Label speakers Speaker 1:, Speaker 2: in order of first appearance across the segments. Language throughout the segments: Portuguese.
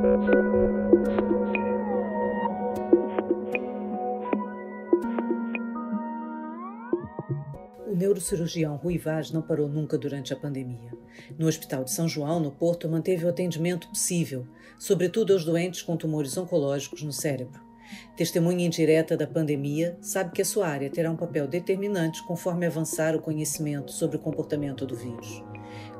Speaker 1: O neurocirurgião Rui Vaz não parou nunca durante a pandemia. No Hospital de São João, no Porto, manteve o atendimento possível, sobretudo aos doentes com tumores oncológicos no cérebro. Testemunha indireta da pandemia, sabe que a sua área terá um papel determinante conforme avançar o conhecimento sobre o comportamento do vírus.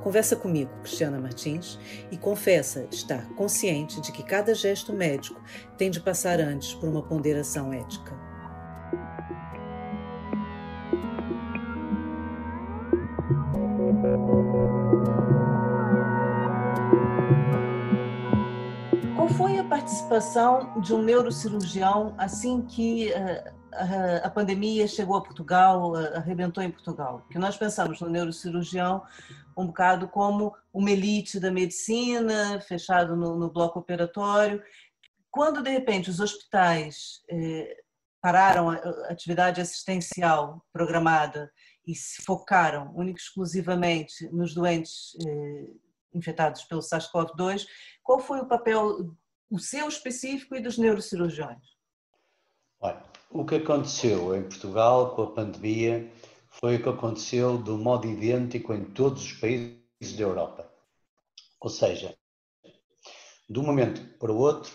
Speaker 1: Conversa comigo, Cristiana Martins, e confessa estar consciente de que cada gesto médico tem de passar antes por uma ponderação ética. Qual foi a participação de um neurocirurgião assim que uh, a, pandemia chegou a Portugal, uh, arrebentou em Portugal? Que nós pensamos no neurocirurgião um bocado como uma elite da medicina, fechado no, no bloco operatório. Quando, de repente, os hospitais eh, pararam a atividade assistencial programada e se focaram única e exclusivamente nos doentes eh, infectados pelo SARS-CoV-2, qual foi o papel, o seu específico e dos neurocirurgiões?
Speaker 2: Olha, o que aconteceu em Portugal com a pandemia foi o que aconteceu do modo idêntico em todos os países da Europa. Ou seja, de um momento para o outro,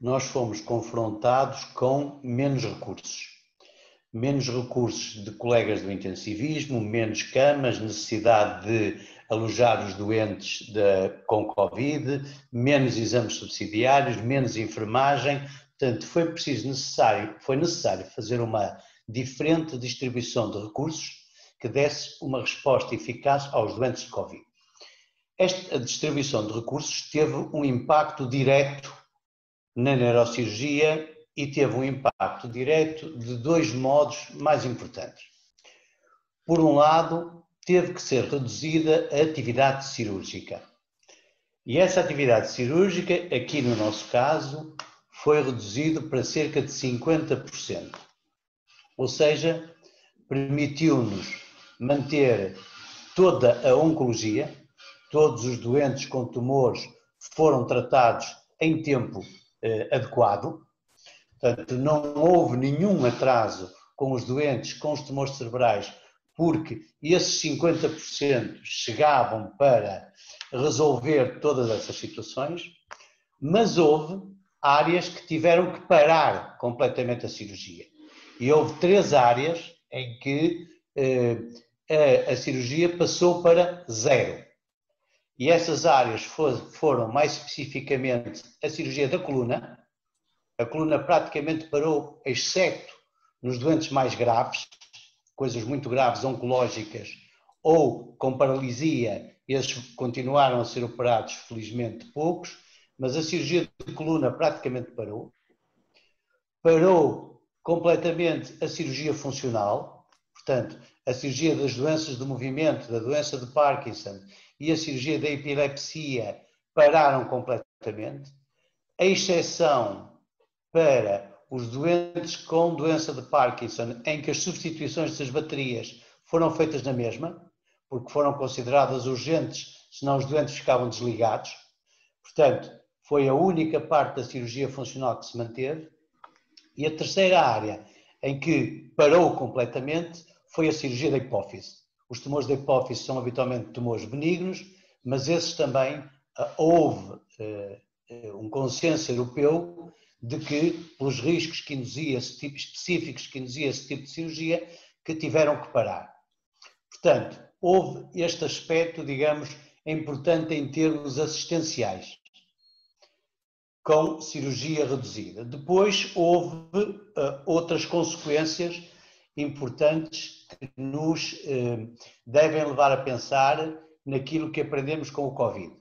Speaker 2: nós fomos confrontados com menos recursos menos recursos de colegas do intensivismo, menos camas, necessidade de alojar os doentes de, com Covid, menos exames subsidiários, menos enfermagem. Portanto, foi preciso necessário, foi necessário fazer uma diferente distribuição de recursos que desse uma resposta eficaz aos doentes de Covid. Esta distribuição de recursos teve um impacto direto na neurocirurgia e teve um impacto direto de dois modos mais importantes. Por um lado, teve que ser reduzida a atividade cirúrgica. E essa atividade cirúrgica, aqui no nosso caso, foi reduzida para cerca de 50%. Ou seja, permitiu-nos manter toda a oncologia, todos os doentes com tumores foram tratados em tempo eh, adequado, Portanto, não houve nenhum atraso com os doentes com os tumores cerebrais, porque esses 50% chegavam para resolver todas essas situações, mas houve áreas que tiveram que parar completamente a cirurgia. E houve três áreas em que eh, a, a, cirurgia passou para zero. E essas áreas for, foram mais especificamente a cirurgia da coluna, a coluna praticamente parou, exceto nos doentes mais graves, coisas muito graves, oncológicas, ou com paralisia, esses continuaram a ser operados, felizmente poucos, mas a cirurgia de coluna praticamente parou. Parou completamente a cirurgia funcional, portanto, a cirurgia das doenças do movimento, da doença de Parkinson e a cirurgia da epilepsia pararam completamente, a exceção para os doentes com doença de Parkinson, em que as substituições das baterias foram feitas na mesma, porque foram consideradas urgentes, senão os doentes ficavam desligados. Portanto, foi a única parte da cirurgia funcional que se manteve. E a terceira área em que parou completamente foi a cirurgia da hipófise. Os tumores da hipófise são habitualmente tumores benignos, mas esses também ah, houve uh, um consenso europeu de que, pelos riscos que induzia esse tipo, específicos que induzia esse tipo de cirurgia, que tiveram que parar. Portanto, houve este aspecto, digamos, importante em termos assistenciais, com cirurgia reduzida. Depois houve uh, outras consequências importantes que nos uh, devem levar a pensar naquilo que aprendemos com o Covid.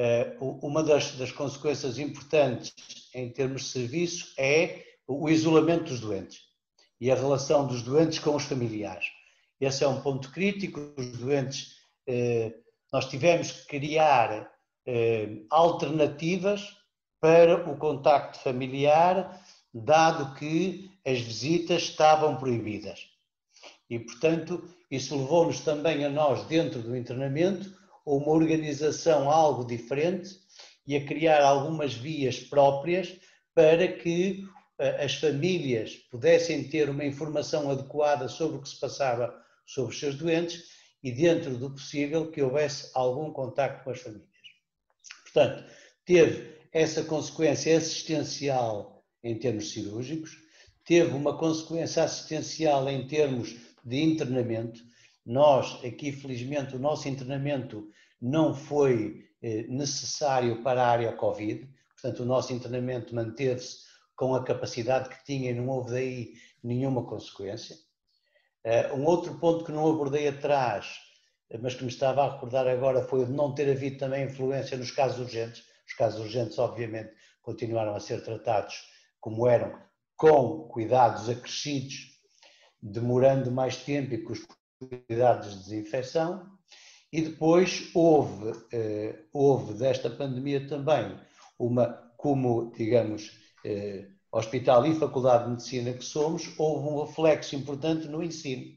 Speaker 2: Uh, uma das, das consequências importantes em termos de serviço é o isolamento dos doentes e a relação dos doentes com os familiares. Esse é um ponto crítico. Os doentes, nós tivemos que criar alternativas para o contacto familiar, dado que as visitas estavam proibidas. E, portanto, isso levou-nos também a nós, dentro do internamento, a uma organização algo diferente e a criar algumas vias próprias para que eh, as famílias pudessem ter uma informação adequada sobre o que se passava sobre os seus doentes e, dentro do possível, que houvesse algum contacto com as famílias. Portanto, teve essa consequência assistencial em termos cirúrgicos, teve uma consequência assistencial em termos de internamento. Nós, aqui, felizmente, o nosso internamento não foi eh, necessário para a área Covid, portanto, o nosso internamento manteve-se com a capacidade que tinha e não houve daí nenhuma consequência. Eh, um outro ponto que não abordei atrás, mas que me estava a recordar agora, foi o de não ter havido também influência nos casos urgentes. Os casos urgentes, obviamente, continuaram a ser tratados como eram, com cuidados acrescidos, demorando mais tempo e com os cuidados de desinfecção. E depois houve, eh, houve desta pandemia também uma, como, digamos, eh, hospital e faculdade de medicina que somos, houve um reflexo importante no ensino.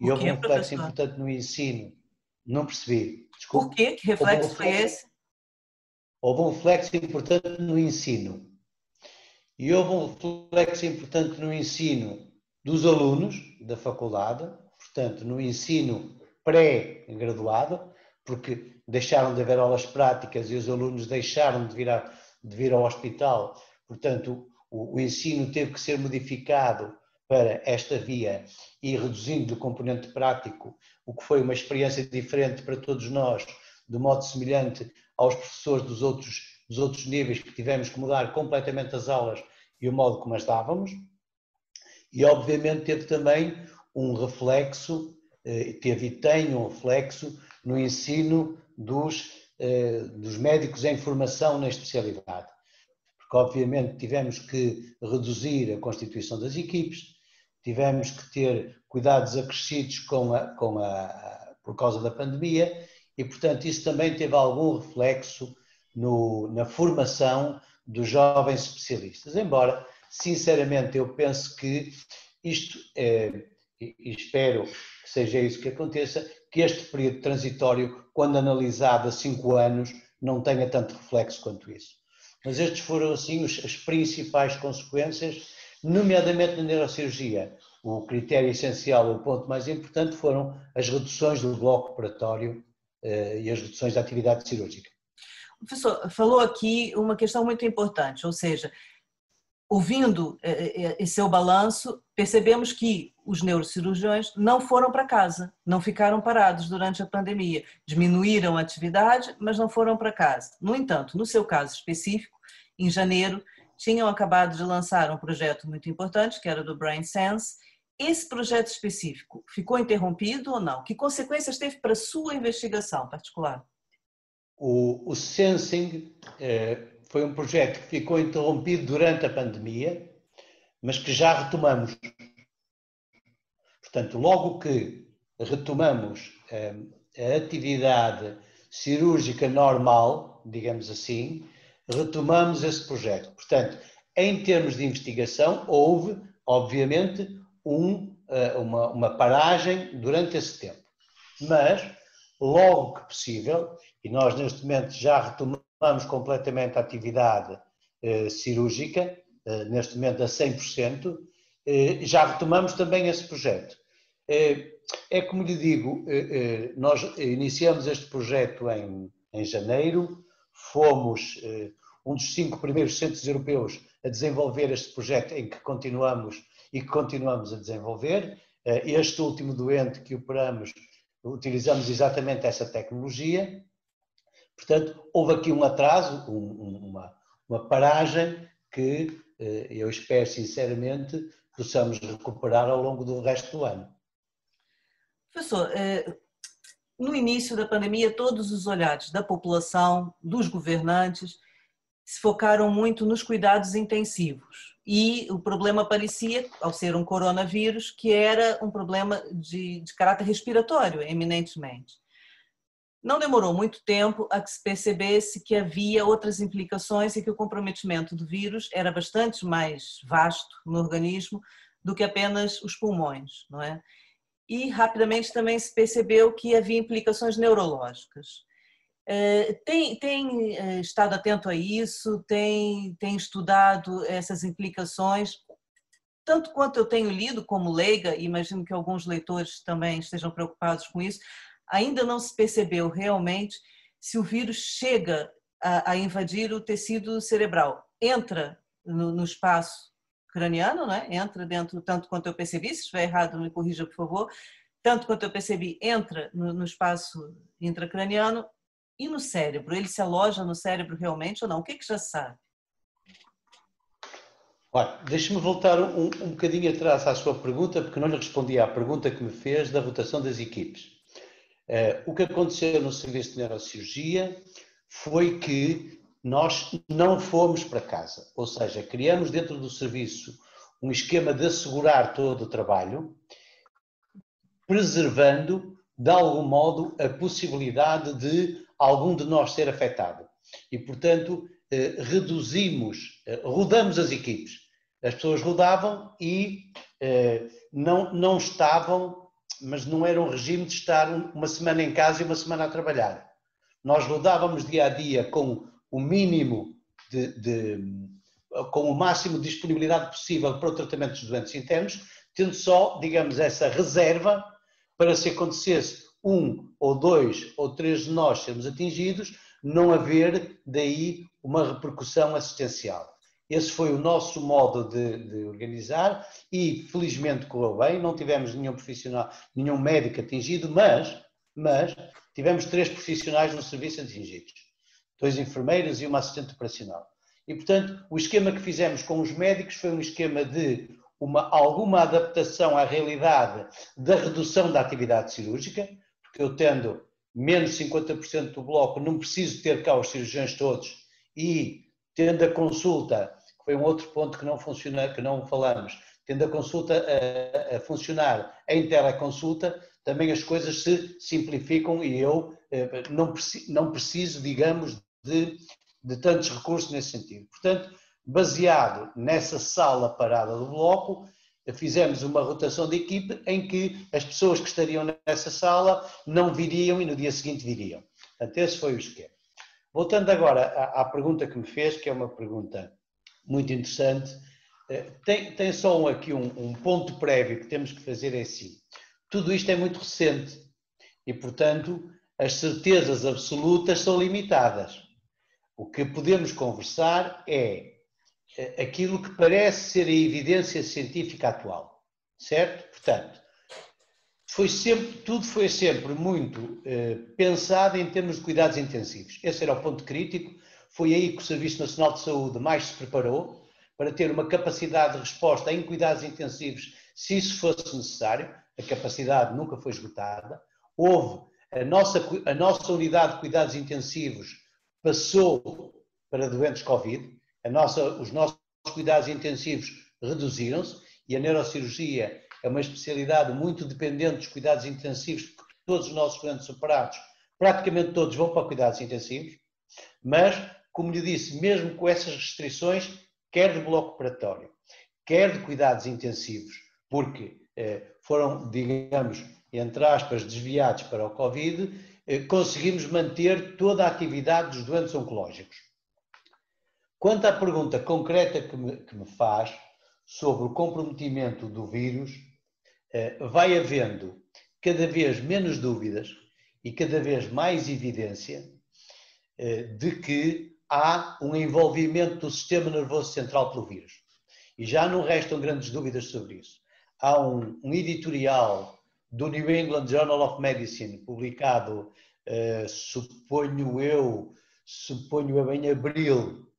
Speaker 2: E houve um reflexo professor? importante no ensino. Não percebi.
Speaker 1: Desculpe. Por quê? Que reflexo um foi esse?
Speaker 2: Houve um reflexo importante no ensino. E houve um reflexo importante no ensino dos alunos da faculdade, portanto, no ensino pré-graduado, porque deixaram de haver aulas práticas e os alunos deixaram de vir, a, de vir ao hospital Portanto, o, o ensino teve que ser modificado para esta via e reduzindo o componente prático, o que foi uma experiência diferente para todos nós, de modo semelhante aos professores dos outros, dos outros níveis, que tivemos que mudar completamente as aulas e o modo como as dávamos. E, obviamente, teve também um reflexo, eh, teve e tem um reflexo no ensino dos, eh, dos médicos em formação na especialidade que obviamente tivemos que reduzir a constituição das equipes, tivemos que ter cuidados acrescidos com a, com a, por causa da pandemia e, portanto, isso também teve algum reflexo no, na formação dos jovens especialistas. Embora, sinceramente, eu penso que isto, é, e espero que seja isso que aconteça, que este período transitório, quando analisado a cinco anos, não tenha tanto reflexo quanto isso. Mas estes foram, assim, as principais consequências, nomeadamente na neurocirurgia. O critério essencial, o ponto mais importante, foram as reduções do bloco operatório eh, e as reduções da atividade cirúrgica.
Speaker 1: Professor, falou aqui uma questão muito importante, ou seja, ouvindo eh, eh, esse seu balanço, percebemos que os neurocirurgiões não foram para casa, não ficaram parados durante a pandemia. Diminuíram a atividade, mas não foram para casa. No entanto, no seu caso específico, em janeiro, tinham acabado de lançar um projeto muito importante, que era do Brain Sense. Esse projeto específico ficou interrompido ou não? Que consequências teve para a sua investigação particular?
Speaker 2: O, o Sensing eh, foi um projeto que ficou interrompido durante a pandemia, mas que já retomamos. Portanto, logo que retomamos eh, a atividade cirúrgica normal, digamos assim, retomamos esse projeto. Portanto, em termos de investigação, houve, obviamente, um, eh, uma, uma paragem durante esse tempo. Mas, logo que possível, e nós neste momento já retomamos completamente a atividade eh, cirúrgica, eh, neste momento a 100%, eh, já retomamos também esse projeto. Eh, é como lhe digo, eh, nós iniciamos este projeto em, em janeiro, fomos um dos cinco primeiros centros europeus a desenvolver este projeto em que continuamos e que continuamos a desenvolver. Este último doente que operamos, utilizamos exatamente essa tecnologia. Portanto, houve aqui um atraso, uma, uma paragem que eh, eu espero sinceramente possamos recuperar ao longo do resto do ano.
Speaker 1: Professor, eh, no início da pandemia, todos os olhares da população, dos governantes, se focaram muito nos cuidados intensivos. E o problema parecia, ao ser um coronavírus, que era um problema de, de caráter respiratório, eminentemente. Não demorou muito tempo a que se percebesse que havia outras implicações e que o comprometimento do vírus era bastante mais vasto no organismo do que apenas os pulmões, não é? E rapidamente também se percebeu que havia implicações neurológicas. Tem, tem estado atento a isso, tem, tem estudado essas implicações, tanto quanto eu tenho lido como leiga, e imagino que alguns leitores também estejam preocupados com isso, ainda não se percebeu realmente se o vírus chega a, a invadir o tecido cerebral. Entra no, no espaço craniano, né? entra dentro, tanto quanto eu percebi, se estiver errado me corrija por favor, tanto quanto eu percebi, entra no, no espaço intracraniano e no cérebro. Ele se aloja no cérebro realmente ou não? O que, que já sabe?
Speaker 2: Olha, deixe-me voltar um, um bocadinho atrás à sua pergunta, porque não lhe respondi à pergunta que me fez da rotação das equipes. Uh, o que aconteceu no serviço de neurocirurgia foi que nós não fomos para casa, ou seja, criamos dentro do serviço um esquema de assegurar todo o trabalho, preservando de algum modo a possibilidade de algum de nós ser afetado. E, portanto, eh, reduzimos, eh, rodamos as equipes. As pessoas rodavam e eh, não, não estavam, mas não era um regime de estar uma semana em casa e uma semana a trabalhar. Nós rodávamos dia a dia com o mínimo de, de com o máximo de disponibilidade possível para o tratamento dos doentes internos, tendo só, digamos, essa reserva para se acontecesse um ou dois ou três de nós sermos atingidos, não haver daí uma repercussão assistencial. Esse foi o nosso modo de, de, organizar e felizmente correu bem, não tivemos nenhum profissional, nenhum médico atingido, mas, mas tivemos três profissionais no serviço atingidos, dois enfermeiros e uma assistente operacional. E portanto, o esquema que fizemos com os médicos foi um esquema de uma, alguma adaptação à realidade da redução da atividade cirúrgica, porque eu tendo menos 50% do bloco, não preciso ter cá os cirurgiões todos e tendo a consulta, que foi um outro ponto que não funciona, que não falamos, tendo a consulta a, a funcionar em teleconsulta, também as coisas se simplificam e eu eh, não, não preciso, digamos, de, de tantos recursos nesse sentido. Portanto, baseado nessa sala parada do bloco, fizemos uma rotação de equipe em que as pessoas que estariam nessa sala não viriam e no dia seguinte viriam. Portanto, esse foi o esquema. Voltando agora à, à pergunta que me fez, que é uma pergunta muito interessante, eh, tem, tem só aqui um, um, ponto prévio que temos que fazer é assim. Tudo isto é muito recente e, portanto, as certezas absolutas são limitadas. O que podemos conversar é aquilo que parece ser a evidência científica atual, certo? Portanto, foi sempre, tudo foi sempre muito eh, pensado em termos de cuidados intensivos. Esse era o ponto crítico. Foi aí que o Serviço Nacional de Saúde mais se preparou para ter uma capacidade de resposta em cuidados intensivos, se isso fosse necessário. A capacidade nunca foi esgotada. Houve a nossa, a nossa unidade de cuidados intensivos passou para doentes Covid nossa, os nossos cuidados intensivos reduziram-se e a neurocirurgia é uma especialidade muito dependente dos cuidados intensivos, porque todos os nossos doentes operados, praticamente todos vão para cuidados intensivos, mas, como lhe disse, mesmo com essas restrições, quer de bloco operatório, quer de cuidados intensivos, porque eh, foram, digamos, entre aspas, desviados para o Covid, eh, conseguimos manter toda a atividade dos doentes oncológicos. Quanto à pergunta concreta que me, que me faz sobre o comprometimento do vírus, eh, vai havendo cada vez menos dúvidas e cada vez mais evidência eh, de que há um envolvimento do sistema nervoso central pelo vírus. E já não restam grandes dúvidas sobre isso. Há um, um editorial do New England Journal of Medicine, publicado, uh, suponho eu, suponho eu em abril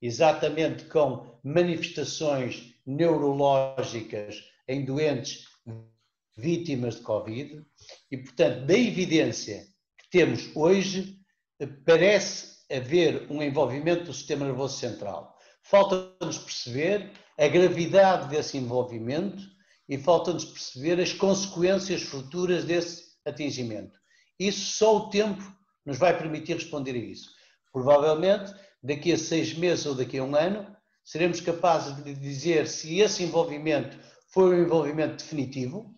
Speaker 2: exatamente com manifestações neurológicas em doentes vítimas de Covid, e, portanto, da evidência que temos hoje, parece haver um envolvimento do sistema nervoso central. Falta-nos perceber a gravidade desse envolvimento e falta-nos perceber as consequências futuras desse atingimento. Isso só o tempo nos vai permitir responder a isso. Provavelmente daqui a seis meses ou daqui a um ano, seremos capazes de dizer se esse envolvimento foi um envolvimento definitivo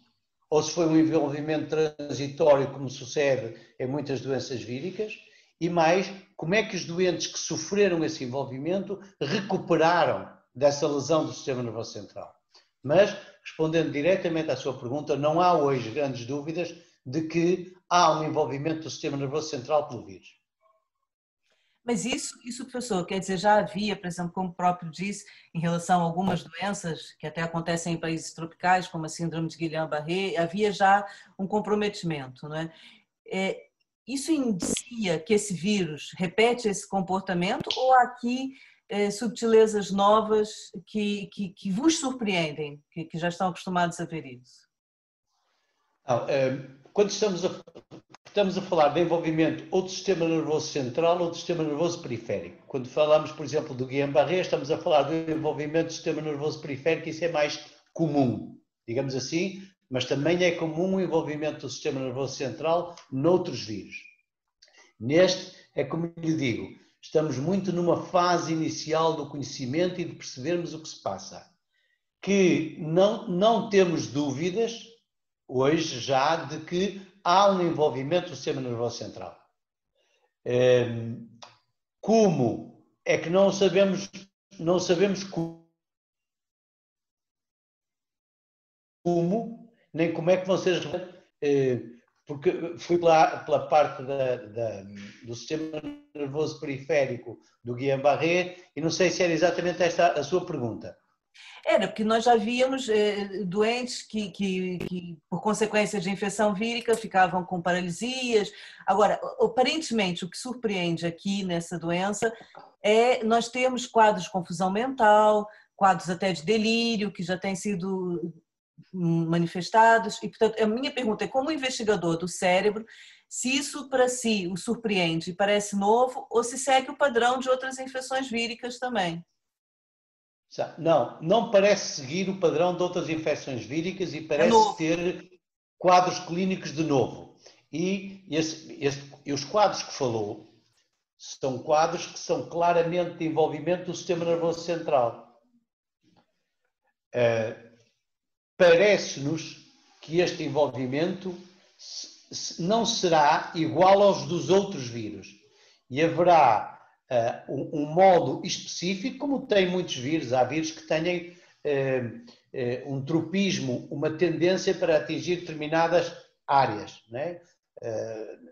Speaker 2: ou se foi um envolvimento transitório, como sucede em muitas doenças víricas, e mais, como é que os doentes que sofreram esse envolvimento recuperaram dessa lesão do sistema nervoso central. Mas, respondendo diretamente à sua pergunta, não há hoje grandes dúvidas de que há um envolvimento do sistema nervoso central pelo vírus.
Speaker 1: Mas isso, isso, professor, quer dizer, já havia, por exemplo, como o próprio disse, em relação a algumas doenças que até acontecem em países tropicais, como a síndrome de Guillain-Barré, havia já um comprometimento, não é? é? Isso indicia que esse vírus repete esse comportamento ou aqui é, subtilezas novas que, que, que, vos surpreendem, que, que, já estão acostumados a ver isso?
Speaker 2: Não, é, quando estamos a, estamos a falar de envolvimento ou do sistema nervoso central ou do sistema nervoso periférico. Quando falamos, por exemplo, do Guillain-Barré, estamos a falar do envolvimento do sistema nervoso periférico, isso é mais comum, digamos assim, mas também é comum o envolvimento do sistema nervoso central noutros vírus. Neste, é como lhe digo, estamos muito numa fase inicial do conhecimento e de percebermos o que se passa. Que não, não temos dúvidas, hoje já, de que há um envolvimento do sistema nervoso central. Ehm, como é que não sabemos, não sabemos como, nem como é que vão ser eh, porque fui pela, pela parte da, da, do sistema nervoso periférico do Guillain-Barré e não sei se era exatamente esta a sua pergunta.
Speaker 1: Era, porque nós já víamos eh, doentes que, que, que, por consequência de infecção vírica, ficavam com paralisias. Agora, aparentemente, o que surpreende aqui nessa doença é nós temos quadros de confusão mental, quadros até de delírio, que já têm sido manifestados. E, portanto, a minha pergunta é: como investigador do cérebro, se isso para si o surpreende e parece novo, ou se segue o padrão de outras infecções víricas também?
Speaker 2: Não, não parece seguir o padrão de outras infecções víricas e parece é ter quadros clínicos de novo. E, esse, esse, e os quadros que falou são quadros que são claramente de envolvimento do sistema nervoso central. Uh, Parece-nos que este envolvimento não será igual aos dos outros vírus e haverá uh, um, modo específico, como tem muitos vírus, há vírus que têm uh, uh, um tropismo, uma tendência para atingir determinadas áreas, né?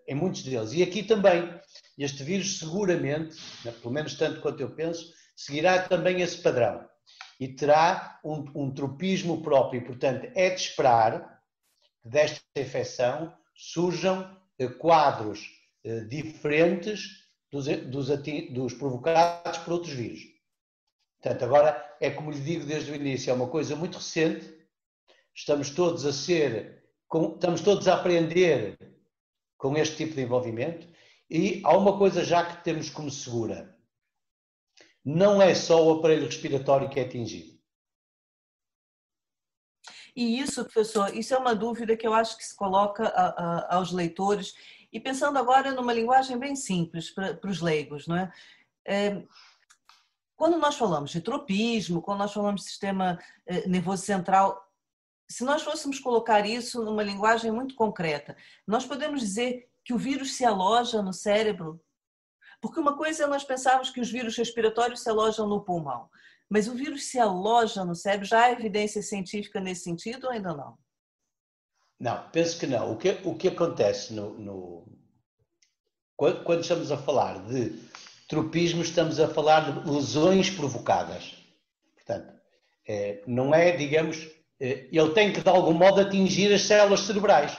Speaker 2: em muitos deles. E aqui também, este vírus seguramente, né, pelo menos tanto quanto eu penso, seguirá também esse padrão e terá um, um tropismo próprio. Portanto, é de esperar que desta infecção surjam quadros diferentes dos, dos, dos provocados por outros vírus. Portanto, agora é como lhe digo desde o início, é uma coisa muito recente, estamos todos a ser, estamos todos a aprender com este tipo de envolvimento e há uma coisa já que temos como segura. Não é só o aparelho respiratório que é atingido.
Speaker 1: E isso, professor, isso é uma dúvida que eu acho que se coloca a, a, aos leitores e pensando agora numa linguagem bem simples para, os leigos, não é? é? Quando nós falamos de tropismo, quando nós falamos de sistema eh, nervoso central, se nós fôssemos colocar isso numa linguagem muito concreta, nós podemos dizer que o vírus se aloja no cérebro? Porque uma coisa é nós pensarmos que os vírus respiratórios se alojam no pulmão, mas o vírus se aloja no cérebro? Já há evidência científica nesse sentido ou ainda não?
Speaker 2: Não, penso que não. O que, o que acontece no, no quando, quando, estamos a falar de tropismo, estamos a falar de lesões provocadas. Portanto, é, não é, digamos, é, ele tem que de algum modo atingir as células cerebrais.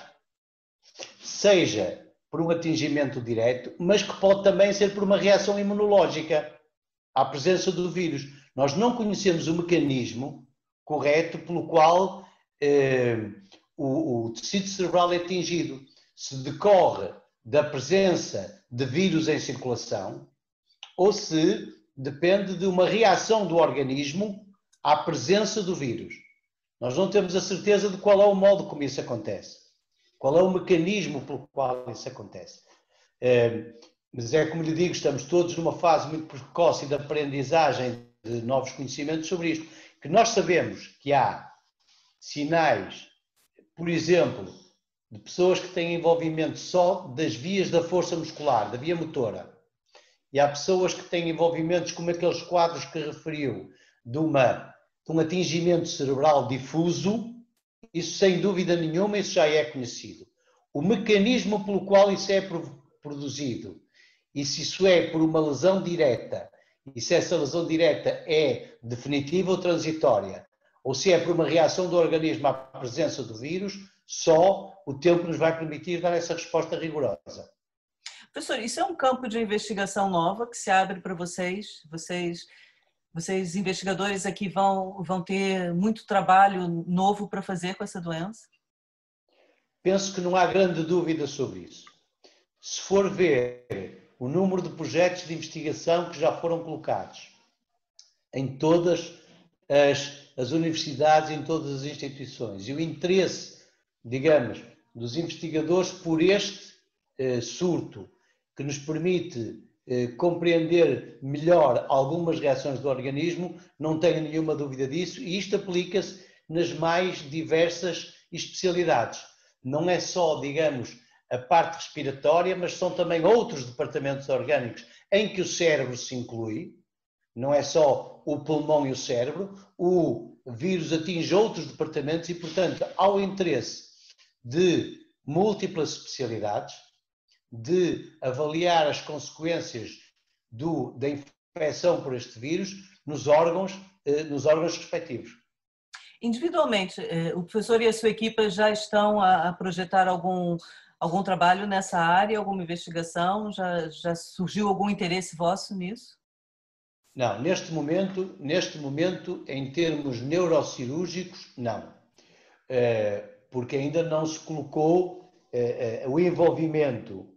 Speaker 2: Seja por um atingimento direto, mas que pode também ser por uma reação imunológica à presença do vírus. Nós não conhecemos o mecanismo correto pelo qual eh, o, o tecido cerebral é atingido. Se decorre da presença de vírus em circulação ou se depende de uma reação do organismo à presença do vírus. Nós não temos a certeza de qual é o modo como isso acontece, qual é o mecanismo pelo qual isso acontece. É, mas é como lhe digo, estamos todos numa fase muito precoce de aprendizagem de novos conhecimentos sobre isto, que nós sabemos que há sinais por exemplo, de pessoas que têm envolvimento só das vias da força muscular, da via motora, e há pessoas que têm envolvimentos como aqueles quadros que referiu, de, uma, de um atingimento cerebral difuso, isso sem dúvida nenhuma, isso já é conhecido. O mecanismo pelo qual isso é produzido, e se isso é por uma lesão direta, e se essa lesão direta é definitiva ou transitória, ou se é por uma reação do organismo à presença do vírus, só o tempo nos vai permitir dar essa resposta rigorosa.
Speaker 1: Professor, isso é um campo de investigação nova que se abre para vocês? Vocês, vocês investigadores aqui vão, vão ter muito trabalho novo para fazer com essa doença?
Speaker 2: Penso que não há grande dúvida sobre isso. Se for ver o número de projetos de investigação que já foram colocados em todas as, as universidades, em todas as instituições, e o interesse digamos, dos investigadores por este eh, surto, que nos permite eh, compreender melhor algumas reações do organismo, não tenho nenhuma dúvida disso, e isto aplica-se nas mais diversas especialidades. Não é só, digamos, a parte respiratória, mas são também outros departamentos orgânicos em que o cérebro se inclui, não é só o pulmão e o cérebro, o vírus atinge outros departamentos e, portanto, ao interesse de múltiplas especialidades, de avaliar as consequências do, da infecção por este vírus nos órgãos, eh, nos órgãos respectivos.
Speaker 1: Individualmente, eh, o professor e a sua equipa já estão a projetar algum, algum trabalho nessa área, alguma investigação? Já, já surgiu algum interesse vosso nisso?
Speaker 2: Não, neste momento, neste momento, em termos neurocirúrgicos, não. Eh, porque ainda não se colocou eh, eh, o envolvimento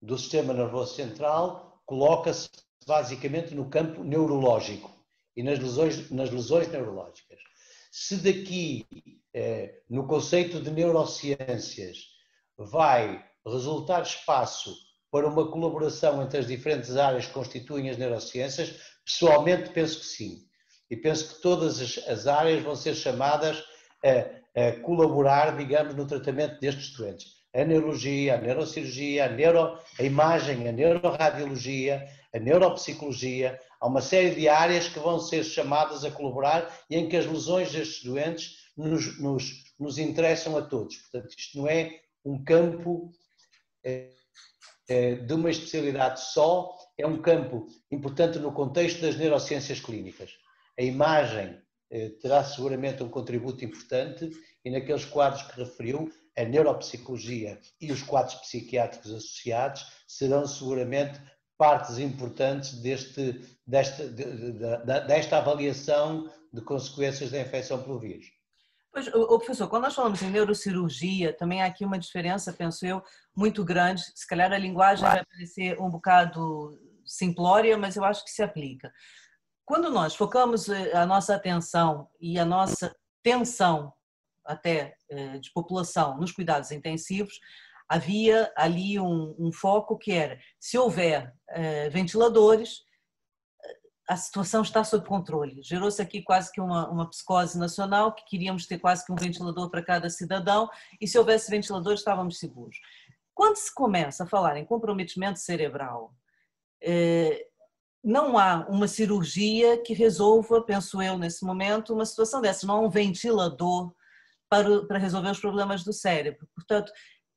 Speaker 2: do sistema nervoso central, coloca-se basicamente no campo neurológico e nas lesões, nas lesões neurológicas. Se daqui, no conceito de neurociências, vai resultar espaço para uma colaboração entre as diferentes áreas que constituem as neurociências, pessoalmente penso que sim. E penso que todas as, as áreas vão ser chamadas a colaborar, digamos, no tratamento destes doentes. A neurologia, a neurocirurgia, a, neuro, a imagem, a neuroradiologia, a neuropsicologia, há uma série de áreas que vão ser chamadas a colaborar e em que as lesões destes doentes nos, nos, nos interessam a todos. Portanto, isto não é um campo é, de uma especialidade só, é um campo importante no contexto das neurociências clínicas. A imagem é, terá seguramente um contributo importante e naqueles quadros que referiu, a neuropsicologia e os quadros psiquiátricos associados serão seguramente partes importantes deste, desta, de, de, desta avaliação de consequências da infecção pelo vírus.
Speaker 1: Pois, o professor, quando nós falamos em neurocirurgia, também há aqui uma diferença, penso eu, muito grande. Se calhar a linguagem vai parecer um bocado simplória, mas eu acho que se aplica. Quando nós focamos eh, a nossa atenção e a nossa tensão até eh, de população nos cuidados intensivos, havia ali um, um foco que era, se houver eh, ventiladores, a situação está sob controle. Gerou-se aqui quase que uma, uma psicose nacional, que queríamos ter quase que um ventilador para cada cidadão, e se houvesse ventiladores estávamos seguros. Quando se começa a falar em comprometimento cerebral, eh, não há uma cirurgia que resolva, penso eu, nesse momento, uma situação dessa. Não há um ventilador para, para resolver os problemas do cérebro. Portanto,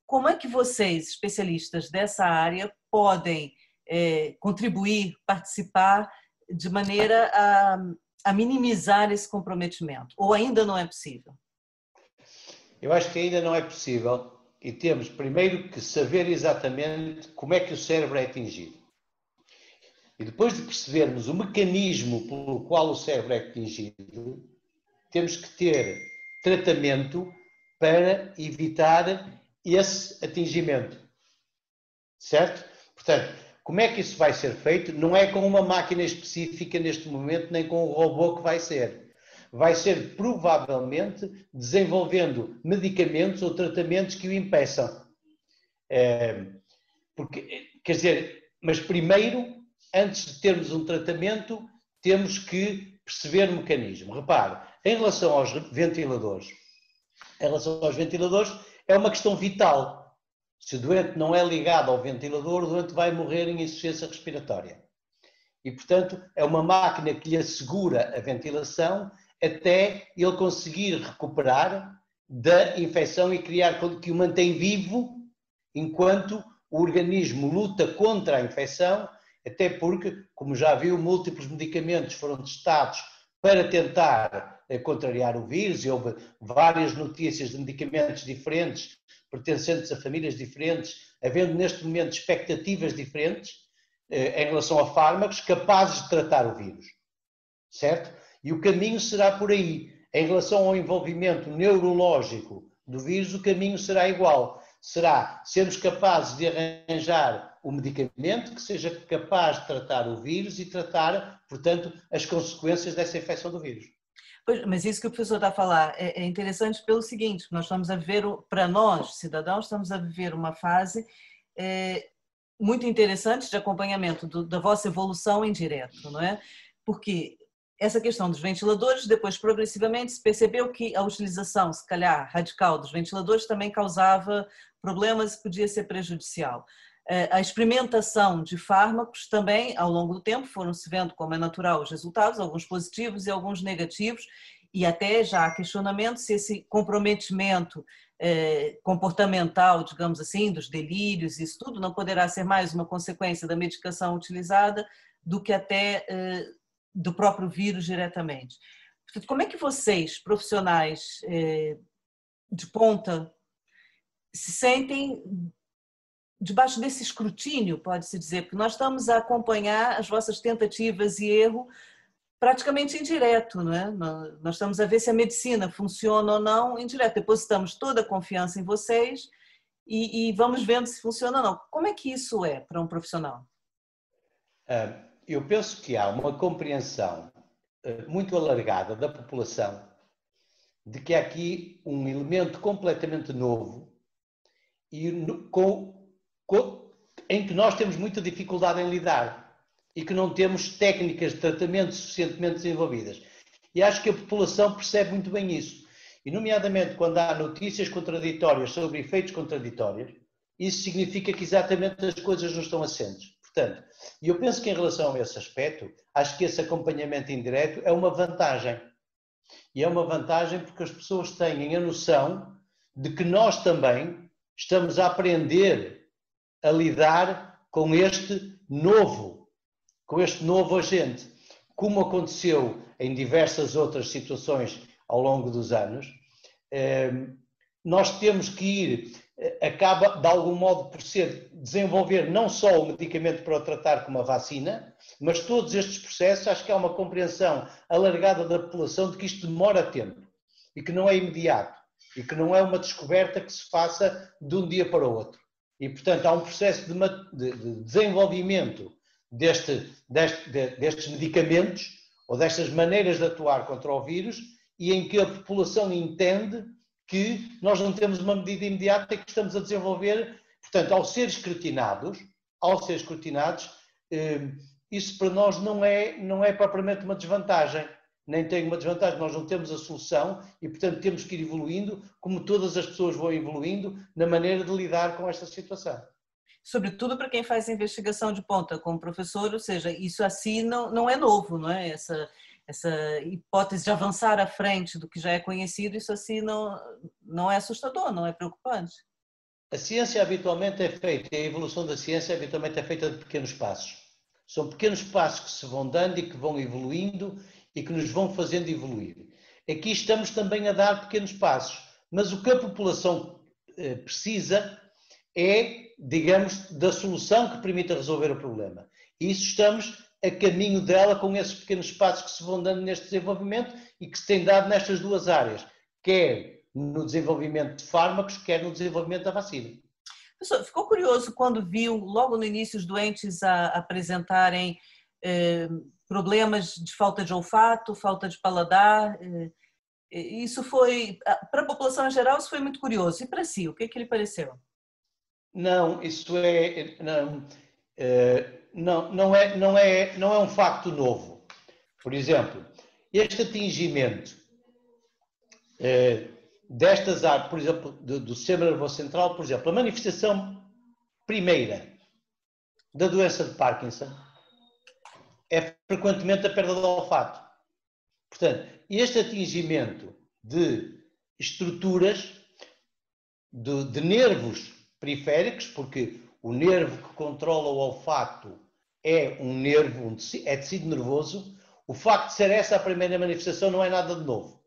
Speaker 1: como é que vocês, especialistas dessa área, podem é, contribuir, participar de maneira a, a minimizar esse comprometimento? Ou ainda não é possível?
Speaker 2: Eu acho que ainda não é possível e temos primeiro que saber exatamente como é que o cérebro é atingido. E depois de percebermos o mecanismo pelo qual o cérebro é atingido, temos que ter tratamento para evitar esse atingimento. Certo? Portanto, como é que isso vai ser feito? Não é com uma máquina específica neste momento, nem com um robô que vai ser. Vai ser provavelmente desenvolvendo medicamentos ou tratamentos que o impeçam. É, porque, quer dizer, mas primeiro, antes de termos um tratamento, temos que perceber o mecanismo. Repare, em relação aos ventiladores, em relação aos ventiladores, é uma questão vital. Se o doente não é ligado ao ventilador, o doente vai morrer em insuficiência respiratória. E, portanto, é uma máquina que lhe assegura a ventilação até ele conseguir recuperar da infecção e criar que o mantém vivo enquanto o organismo luta contra a infecção, até porque, como já viu, múltiplos medicamentos foram testados para tentar eh, contrariar o vírus e houve várias notícias de medicamentos diferentes, pertencentes a famílias diferentes, havendo neste momento expectativas diferentes eh, em relação a fármacos capazes de tratar o vírus. Certo? E o caminho será por aí. Em relação ao envolvimento neurológico do vírus, o caminho será igual. Será sermos capazes de arranjar o medicamento que seja capaz de tratar o vírus e tratar, portanto, as consequências dessa infecção do vírus.
Speaker 1: Pois, mas isso que o professor está a falar é, é interessante pelo seguinte: nós estamos a ver, para nós, cidadãos, estamos a viver uma fase é, muito interessante de acompanhamento do, da vossa evolução em direto, não é? Porque essa questão dos ventiladores, depois progressivamente se percebeu que a utilização, se calhar, radical dos ventiladores também causava problemas e podia ser prejudicial. É, a experimentação de fármacos também, ao longo do tempo, foram se vendo como é natural os resultados, alguns positivos e alguns negativos, e até já há questionamento se esse comprometimento é, comportamental, digamos assim, dos delírios, isso tudo, não poderá ser mais uma consequência da medicação utilizada do que até é, do próprio vírus diretamente. Como é que vocês, profissionais de ponta, se sentem debaixo desse escrutínio, pode-se dizer, porque nós estamos a acompanhar as vossas tentativas e erro praticamente indireto, não é? Nós estamos a ver se a medicina funciona ou não indireto. Depositamos toda a confiança em vocês e, e vamos vendo se funciona ou não. Como é que isso é para um profissional?
Speaker 2: Ah, eu penso que há uma compreensão ah, muito alargada da população de que há aqui um elemento completamente novo e com em que nós temos muita dificuldade em lidar e que não temos técnicas de tratamento suficientemente desenvolvidas. E acho que a população percebe muito bem isso. E, nomeadamente, quando há notícias contraditórias sobre efeitos contraditórios, isso significa que exatamente as coisas não estão assentes. Portanto, e eu penso que em relação a esse aspecto, acho que esse acompanhamento indireto é uma vantagem. E é uma vantagem porque as pessoas têm a noção de que nós também estamos a aprender a lidar com este novo, com este novo agente, como aconteceu em diversas outras situações ao longo dos anos. Ehm, nós temos que ir, eh, acaba de algum modo por ser desenvolver não só o medicamento para o tratar como a vacina, mas todos estes processos, acho que há uma compreensão alargada da população de que isto demora tempo e que não é imediato e que não é uma descoberta que se faça de um dia para o outro. E, portanto, há um processo de, de, de desenvolvimento deste, deste, de, destes medicamentos ou destas maneiras de atuar contra o vírus e em que a população entende que nós não temos uma medida imediata que estamos a desenvolver. Portanto, ao ser escrutinados, ao ser escrutinados, eh, isso para nós não é, não é propriamente uma desvantagem nem tem uma desvantagem, nós não temos a solução e, portanto, temos que ir evoluindo, como todas as pessoas vão evoluindo, na maneira de lidar com esta situação.
Speaker 1: Sobretudo para quem faz investigação de ponta, como professor, ou seja, isso assim não, não é novo, não é? Essa, essa hipótese de avançar à frente do que já é conhecido, isso assim não, não é assustador, não é preocupante.
Speaker 2: A ciência habitualmente é feita, a evolução da ciência habitualmente é feita de pequenos passos. São pequenos passos que se vão dando e que vão evoluindo e que nos vão fazendo evoluir. Aqui estamos também a dar pequenos passos, mas o que a população eh, precisa é, digamos, da solução que permita resolver o problema. E isso estamos a caminho dela com esses pequenos passos que se vão dando neste desenvolvimento e que se tem dado nestas duas áreas, quer no desenvolvimento de fármacos, quer no desenvolvimento da vacina.
Speaker 1: Professor, ficou curioso quando viu logo no início os doentes a apresentarem eh, problemas de falta de olfato, falta de paladar. Eh, isso foi, para a população em geral, isso foi muito curioso. E para si, o que, é que lhe pareceu?
Speaker 2: Não, isso é não, eh, não, não, é, não, é, não é um facto novo. Por exemplo, este atingimento eh, destas áreas, por exemplo, do, sistema nervoso central, por exemplo, a manifestação primeira da doença de Parkinson frequentemente a perda do olfato. Portanto, este atingimento de estruturas de, de nervos periféricos, porque o nervo que controla o olfato é um nervo, um tecido, é tecido nervoso, o facto de ser essa a primeira manifestação não é nada de novo.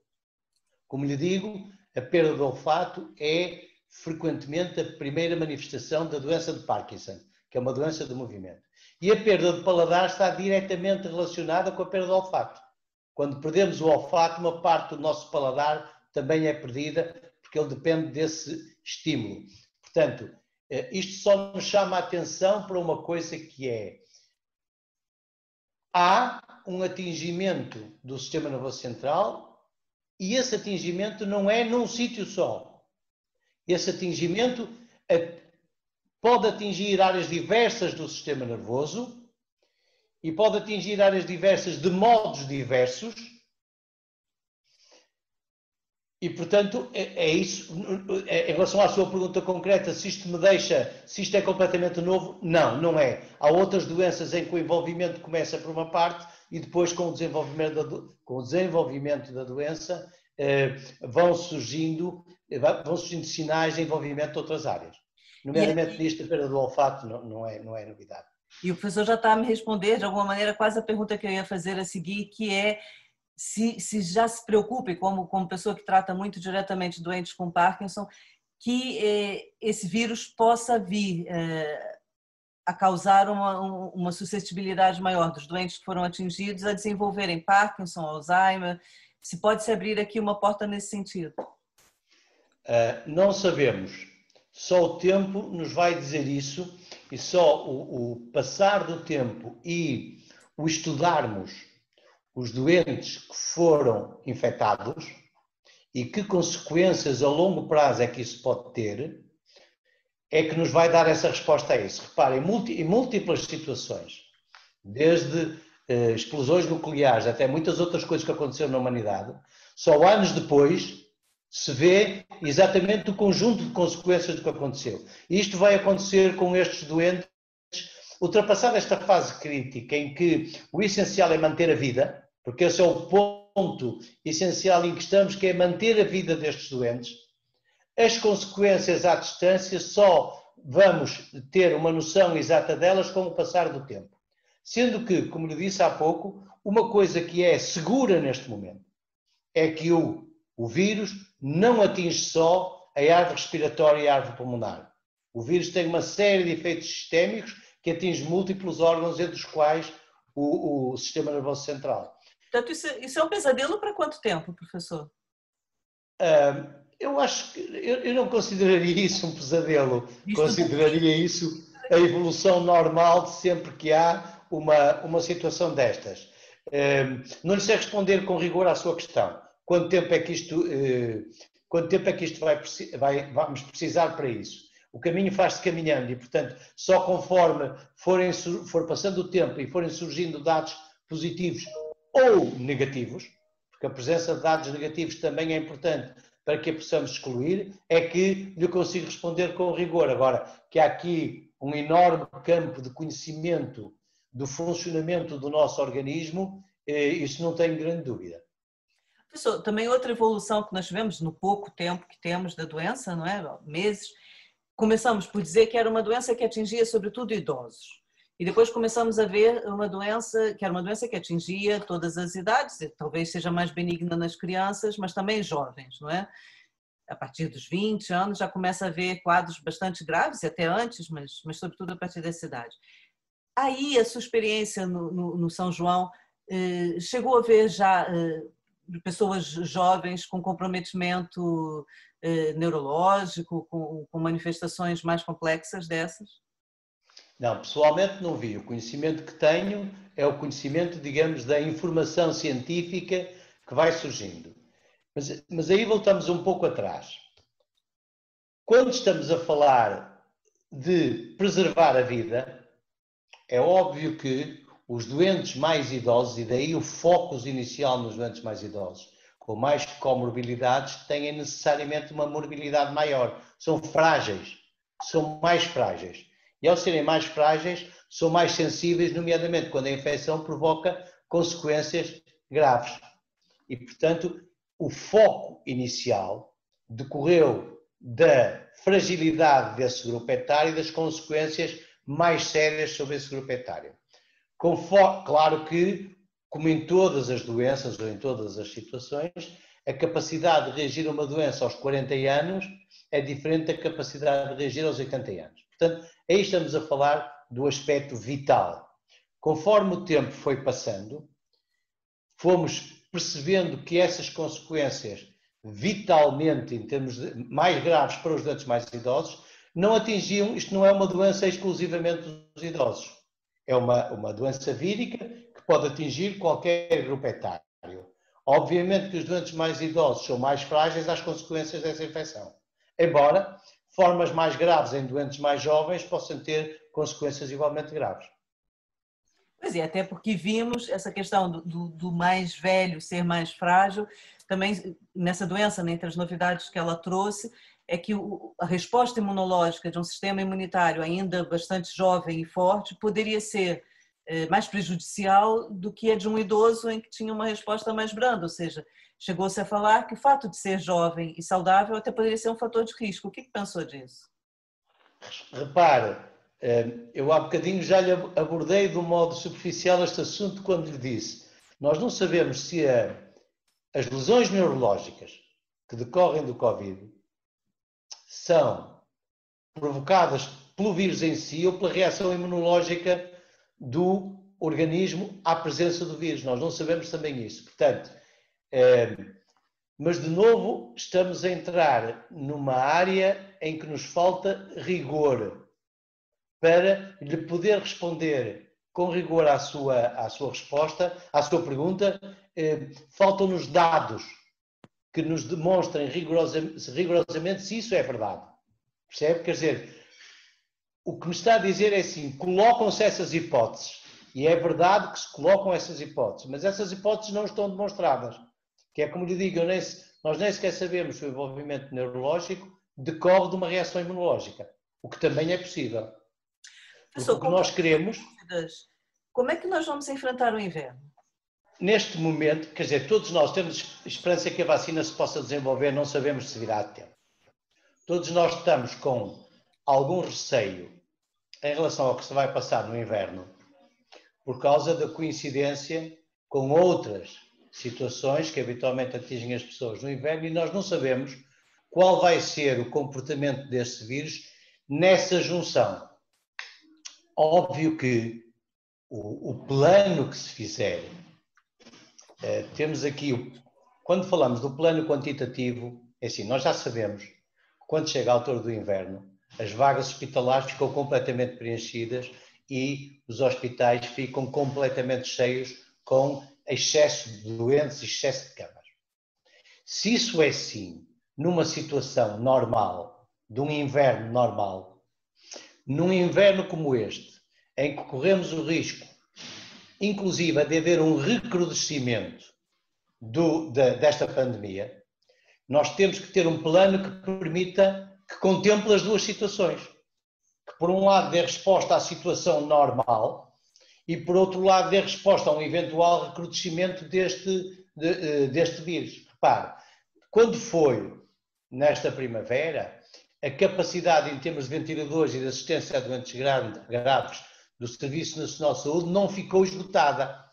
Speaker 2: Como lhe digo, a perda do olfato é frequentemente a primeira manifestação da doença de Parkinson, que é uma doença do movimento. E a perda de paladar está diretamente relacionada com a perda do olfato. Quando perdemos o olfato, uma parte do nosso paladar também é perdida, porque ele depende desse estímulo. Portanto, eh, isto só nos chama a atenção para uma coisa que é há um atingimento do sistema nervoso central e esse atingimento não é num sítio só. Esse atingimento pode atingir áreas diversas do sistema nervoso e pode atingir áreas diversas de modos diversos e, portanto, é, é isso. É, em relação à sua pergunta concreta, se isto me deixa, se isto é completamente novo, não, não é. Há outras doenças em que o envolvimento começa por uma parte e depois, com o desenvolvimento da, com o desenvolvimento da doença, eh, vão, surgindo, vão surgindo sinais de envolvimento de outras áreas. Nomeadamente nisto, a perda do olfato não, não, é, não é novidade.
Speaker 1: E o professor já está a me responder, de alguma maneira, quase a pergunta que eu ia fazer a seguir, que é se, se já se preocupe, como, como pessoa que trata muito diretamente doentes com Parkinson, que eh, esse vírus possa vir eh, a causar uma, uma suscetibilidade maior dos doentes que foram atingidos a desenvolverem Parkinson, Alzheimer. Se pode se abrir aqui uma porta nesse sentido?
Speaker 2: Uh, não sabemos. Só o tempo nos vai dizer isso e só o, o passar do tempo e o estudarmos os doentes que foram infectados e que consequências a longo prazo é que isso pode ter, é que nos vai dar essa resposta a isso. Reparem, em múltiplas situações, desde eh, explosões nucleares até muitas outras coisas que aconteceram na humanidade, só anos depois se vê exatamente o conjunto de consequências do que aconteceu. E isto vai acontecer com estes doentes, ultrapassada esta fase crítica em que o essencial é manter a vida, porque esse é o ponto essencial em que estamos, que é manter a vida destes doentes. As consequências à distância só vamos ter uma noção exata delas com o passar do tempo. Sendo que, como lhe disse há pouco, uma coisa que é segura neste momento é que o, o vírus não atinge só a árvore respiratória e a árvore pulmonar. O vírus tem uma série de efeitos sistémicos que atinge múltiplos órgãos, entre os quais o, o sistema nervoso central.
Speaker 1: Portanto, isso, isso é um pesadelo para quanto tempo, professor?
Speaker 2: Uh, eu acho que eu, eu, não consideraria isso um pesadelo. Consideraria isso a evolução normal de sempre que há uma, uma situação destas. Uh, não lhe sei responder com rigor à sua questão. Quanto tempo é que isto, uh, quanto tempo é que isto vai, vai, vamos precisar para isso? O caminho faz-se caminhando e, portanto, só conforme forem, for passando o tempo e forem surgindo dados positivos ou negativos, porque a presença de dados negativos também é importante para que a possamos excluir, é que lhe consigo responder com rigor. Agora, que há aqui um enorme campo de conhecimento do funcionamento do nosso organismo, eh, isso não tenho grande dúvida.
Speaker 1: Professor, também outra evolução que nós tivemos no pouco tempo que temos da doença, não é? Meses, começamos por dizer que era uma doença que atingia sobretudo idosos. E depois começamos a ver uma doença, que era uma doença que atingia todas as idades, talvez seja mais benigna nas crianças, mas também jovens, não é? A partir dos 20 anos já começa a ver quadros bastante graves, até antes, mas, mas sobretudo a partir dessa idade. Aí a sua experiência no, no, no São João eh, chegou a ver já eh, pessoas jovens com comprometimento eh, neurológico, com, com manifestações mais complexas dessas?
Speaker 2: Não, pessoalmente não vi. O conhecimento que tenho é o conhecimento, digamos, da informação científica que vai surgindo. Mas, mas aí voltamos um pouco atrás. Quando estamos a falar de preservar a vida, é óbvio que os doentes mais idosos, e daí o foco inicial nos doentes mais idosos, com mais comorbilidades têm necessariamente uma morbilidade maior. São frágeis, são mais frágeis. E ao serem mais frágeis, são mais sensíveis, nomeadamente quando a infecção provoca consequências graves. E, portanto, o foco inicial decorreu da fragilidade desse grupo etário e das consequências mais sérias sobre esse grupo etário. Claro que, como em todas as doenças ou em todas as situações, a capacidade de reagir a uma doença aos 40 anos é diferente da capacidade de reagir aos 80 anos. Portanto, aí estamos a falar do aspecto vital. Conforme o tempo foi passando, fomos percebendo que essas consequências vitalmente, em termos de, mais graves para os doentes mais idosos, não atingiam, isto não é uma doença exclusivamente dos idosos, é uma, uma doença vírica que pode atingir qualquer grupo etário. Obviamente que os doentes mais idosos são mais frágeis às consequências dessa infecção, embora formas mais graves em doentes mais jovens possam ter consequências igualmente graves.
Speaker 1: Pois é, até porque vimos essa questão do, do, do, mais velho ser mais frágil, também nessa doença, né, entre as novidades que ela trouxe, é que a resposta imunológica de um sistema imunitário ainda bastante jovem e forte poderia ser eh, mais prejudicial do que a de um idoso em que tinha uma resposta mais branda, ou seja, chegou-se a falar que o fato de ser jovem e saudável até poderia ser um fator de risco. O que, que pensou disso?
Speaker 2: Repare, eh, eu há bocadinho já lhe abordei de um modo superficial este assunto quando lhe disse: nós não sabemos se a, as lesões neurológicas que decorrem do Covid são provocadas pelo vírus em si ou pela reação imunológica do organismo à presença do vírus. Nós não sabemos também isso. Portanto, eh, mas de novo estamos a entrar numa área em que nos falta rigor para lhe poder responder com rigor à sua, à sua resposta, à sua pergunta. Eh, Faltam-nos dados que nos demonstrem rigorosamente, rigorosamente se isso é verdade. Percebe? Quer dizer, o que me está a dizer é assim: colocam-se essas hipóteses. E é verdade que se colocam essas hipóteses, mas essas hipóteses não estão demonstradas. Que é como lhe digo, nem, nós nem sequer sabemos se o envolvimento neurológico decorre de uma reação imunológica, o que também é possível.
Speaker 1: Professor, o que nós queremos. Como é que nós vamos enfrentar o inverno?
Speaker 2: Neste momento, quer dizer, todos nós temos esperança que a vacina se possa desenvolver, não sabemos se virá a tempo. Todos nós estamos com algum receio em relação ao que se vai passar no inverno, por causa da coincidência com outras situações que habitualmente atingem as pessoas no inverno e nós não sabemos qual vai ser o comportamento desse vírus nessa junção. Óbvio que o, o plano que se fizer, eh, temos aqui, quando falamos do plano quantitativo, é assim, nós já sabemos que quando chega a altura do inverno, as vagas hospitalares ficam completamente preenchidas e os hospitais ficam completamente cheios com excesso de doentes e excesso de camas. Se isso é sim, numa situação normal, de um inverno normal, num inverno como este, em que corremos o risco, inclusive, de haver um recrudescimento do, de, desta pandemia, nós temos que ter um plano que permita, que contemple as duas situações. Que, por um lado, dê resposta à situação normal e, por outro lado, dê resposta a um eventual recrudescimento deste, de, eh, deste vírus. Repare, quando foi nesta primavera, a capacidade em termos de ventiladores e de assistência a doentes graves do Serviço Nacional de Saúde não ficou esgotada.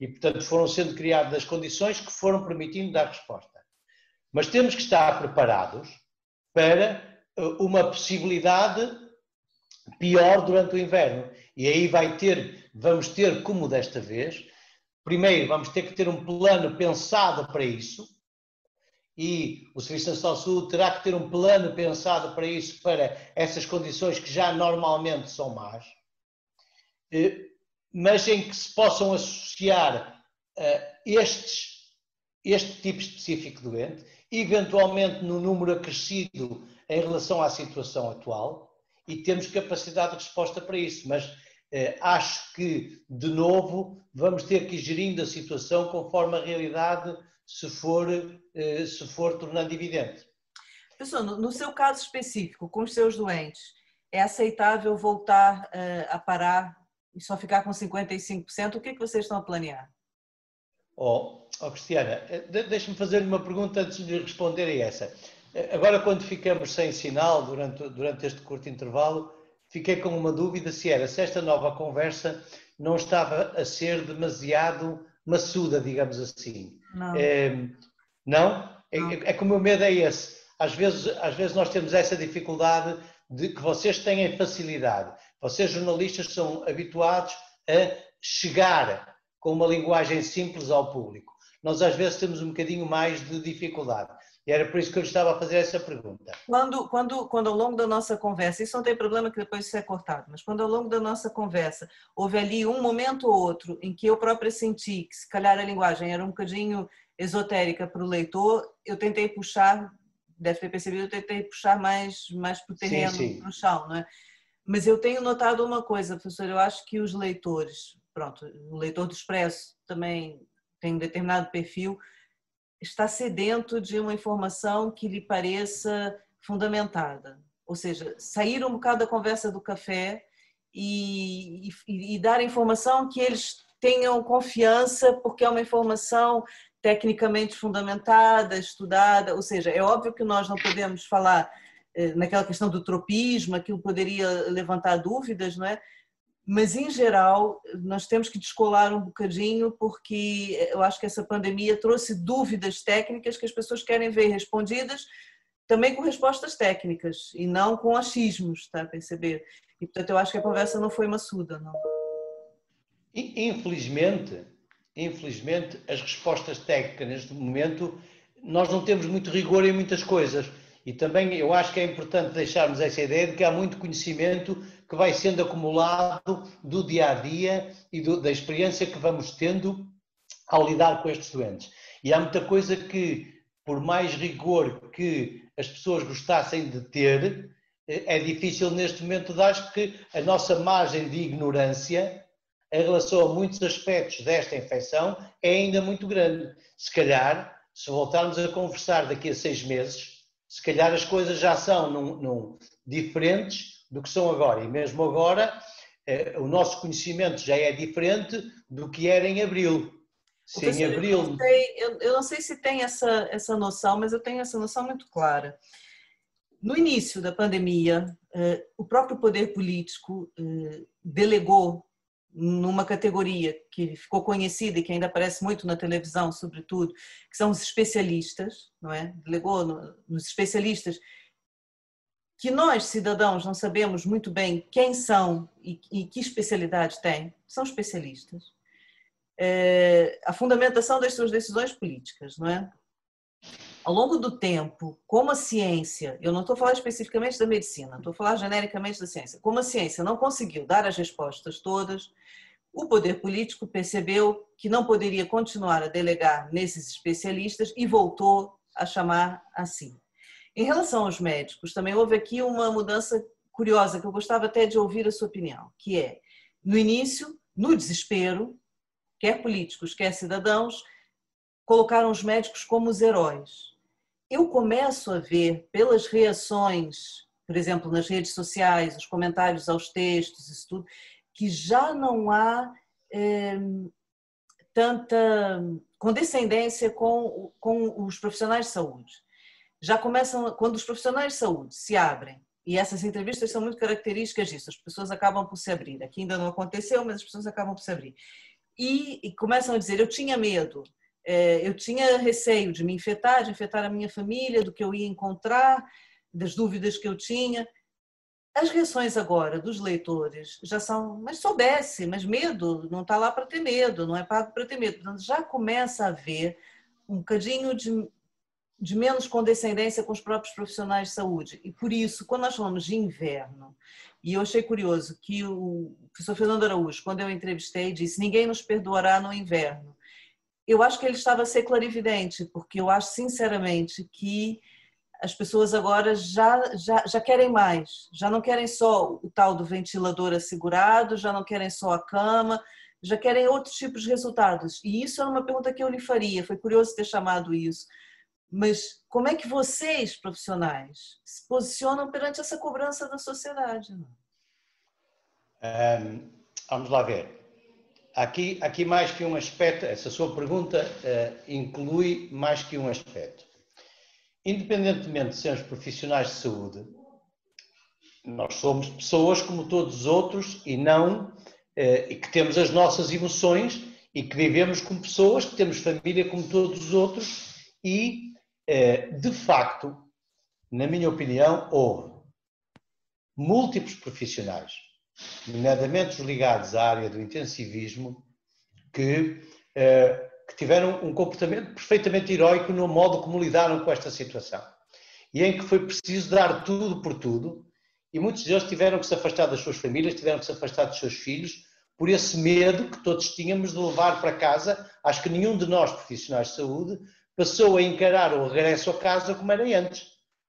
Speaker 2: E, portanto, foram sendo criadas as condições que foram permitindo dar resposta. Mas temos que estar preparados para eh, uma possibilidade pior durante o inverno. E aí vai ter, vamos ter, como desta vez, primeiro vamos ter que ter um plano pensado para isso, e o Serviço Nacional de Saúde terá que ter um plano pensado para isso, para essas condições que já normalmente são más, mas em que se possam associar eh, estes, este tipo específico de doente, eventualmente no número acrescido em relação à situação atual, e temos capacidade de resposta para isso, mas eh, acho que, de novo, vamos ter que ir gerindo a situação conforme a realidade se for, eh, se for tornando evidente.
Speaker 1: Professor, no seu caso específico, com os seus doentes, é aceitável voltar a parar e só ficar com 55%? O que, é que vocês estão a planear?
Speaker 2: Oh, oh Cristiana, eh, deixe-me fazer-lhe uma pergunta antes de responder a essa. Agora, quando ficamos sem sinal durante, durante este curto intervalo, fiquei com uma dúvida se era se esta nova conversa não estava a ser demasiado maçuda, digamos assim.
Speaker 1: Não? É,
Speaker 2: não? É, é, que o meu medo é esse. Às vezes, às vezes nós temos essa dificuldade de que vocês têm facilidade. Vocês, jornalistas, são habituados a chegar com uma linguagem simples ao público. Nós, às vezes, temos um bocadinho mais de dificuldade. E era por isso que eu estava a fazer essa pergunta.
Speaker 1: Quando, quando, quando ao longo da nossa conversa, isso não tem problema que depois isso é cortado, mas quando ao longo da nossa conversa houve ali um momento ou outro em que eu própria senti que se calhar a linguagem era um bocadinho esotérica para o leitor, eu tentei puxar, deve ter percebido, eu tentei puxar mais, mais para o terreno, para o chão, não é? Mas eu tenho notado uma coisa, professor, eu acho que os leitores, pronto, o leitor do Expresso também tem um determinado perfil, está sedento de uma informação que lhe pareça fundamentada. Ou seja, sair um bocado da conversa do café e, e, e dar informação que eles tenham confiança, porque é uma informação tecnicamente fundamentada, estudada. Ou seja, é óbvio que nós não podemos falar naquela questão do tropismo, aquilo poderia levantar dúvidas, não é? mas em geral nós temos que descolar um bocadinho porque eu acho que essa pandemia trouxe dúvidas técnicas que as pessoas querem ver respondidas também com respostas técnicas e não com achismos, a perceber? E portanto eu acho que a conversa não foi maçuda, não.
Speaker 2: Infelizmente, infelizmente as respostas técnicas neste momento nós não temos muito rigor em muitas coisas e também eu acho que é importante deixarmos essa ideia de que há muito conhecimento que vai sendo acumulado do dia a dia e do, da experiência que vamos tendo ao lidar com estes doentes. E há muita coisa que, por mais rigor que as pessoas gostassem de ter, eh, é difícil neste momento dar, porque a nossa margem de ignorância em relação a muitos aspectos desta infecção é ainda muito grande. Se calhar, se voltarmos a conversar daqui a seis meses, se calhar as coisas já são num, num, diferentes do que são agora. E mesmo agora, eh, o nosso conhecimento já é diferente do que era em abril.
Speaker 1: Se em abril... Eu não, sei, eu, eu não sei se tem essa, essa noção, mas eu tenho essa noção muito clara. No início da pandemia, eh, o próprio poder político eh, delegou numa categoria que ficou conhecida e que ainda aparece muito na televisão, sobretudo, que são os especialistas, não é? Delegou nos especialistas que nós, cidadãos, não sabemos muito bem quem são e, e que especialidade têm, são especialistas. É, a fundamentação das suas decisões políticas, não é? Ao longo do tempo, como a ciência, eu não estou falando especificamente da medicina, estou falando genericamente da ciência, como a ciência não conseguiu dar as respostas todas, o poder político percebeu que não poderia continuar a delegar nesses especialistas e voltou a chamar assim. Em relação aos médicos, também houve aqui uma mudança curiosa que eu gostava até de ouvir a sua opinião, que é, no início, no desespero, quer políticos, quer cidadãos, colocaram os médicos como os heróis. Eu começo a ver pelas reações, por exemplo, nas redes sociais, os comentários aos textos, isso tudo, que já não há é, tanta condescendência com, com os profissionais de saúde. Já começam, quando os profissionais de saúde se abrem, e essas entrevistas são muito características disso, as pessoas acabam por se abrir. Aqui ainda não aconteceu, mas as pessoas acabam por se abrir. E, e começam a dizer: Eu tinha medo, é, eu tinha receio de me infectar, de infectar a minha família, do que eu ia encontrar, das dúvidas que eu tinha. As reações agora dos leitores já são, mas soubesse, mas medo, não está lá para ter medo, não é pago para ter medo. Portanto, já começa a haver um bocadinho de, de menos condescendência com os próprios profissionais de saúde. E por isso, quando nós falamos de inverno, e eu achei curioso que o professor Fernando Araújo, quando eu entrevistei, disse: ninguém nos perdoará no inverno. Eu acho que ele estava a ser clarividente, porque eu acho sinceramente que as pessoas agora já, já, já querem mais, já não querem só o tal do ventilador assegurado, já não querem só a cama, já querem outros tipos de resultados. E isso era uma pergunta que eu lhe faria, foi curioso ter chamado isso. Mas como é que vocês, profissionais, se posicionam perante essa cobrança da sociedade?
Speaker 2: Um, vamos lá ver. Aqui, aqui mais que um aspecto, essa sua pergunta uh, inclui mais que um aspecto. Independentemente de sermos profissionais de saúde, nós somos pessoas como todos os outros e não uh, e que temos as nossas emoções e que vivemos como pessoas, que temos família como todos os outros e, uh, de facto, na minha opinião, houve múltiplos profissionais nomeadamente os ligados à área do intensivismo, que, eh, que tiveram um comportamento perfeitamente heroico no modo como lidaram com esta situação. E em que foi preciso dar tudo por tudo, e muitos deles tiveram que se afastar das suas famílias, tiveram que se afastar dos seus filhos, por esse medo que todos tínhamos de levar para casa. Acho que nenhum de nós, profissionais de saúde, passou a encarar o regresso a casa como era antes.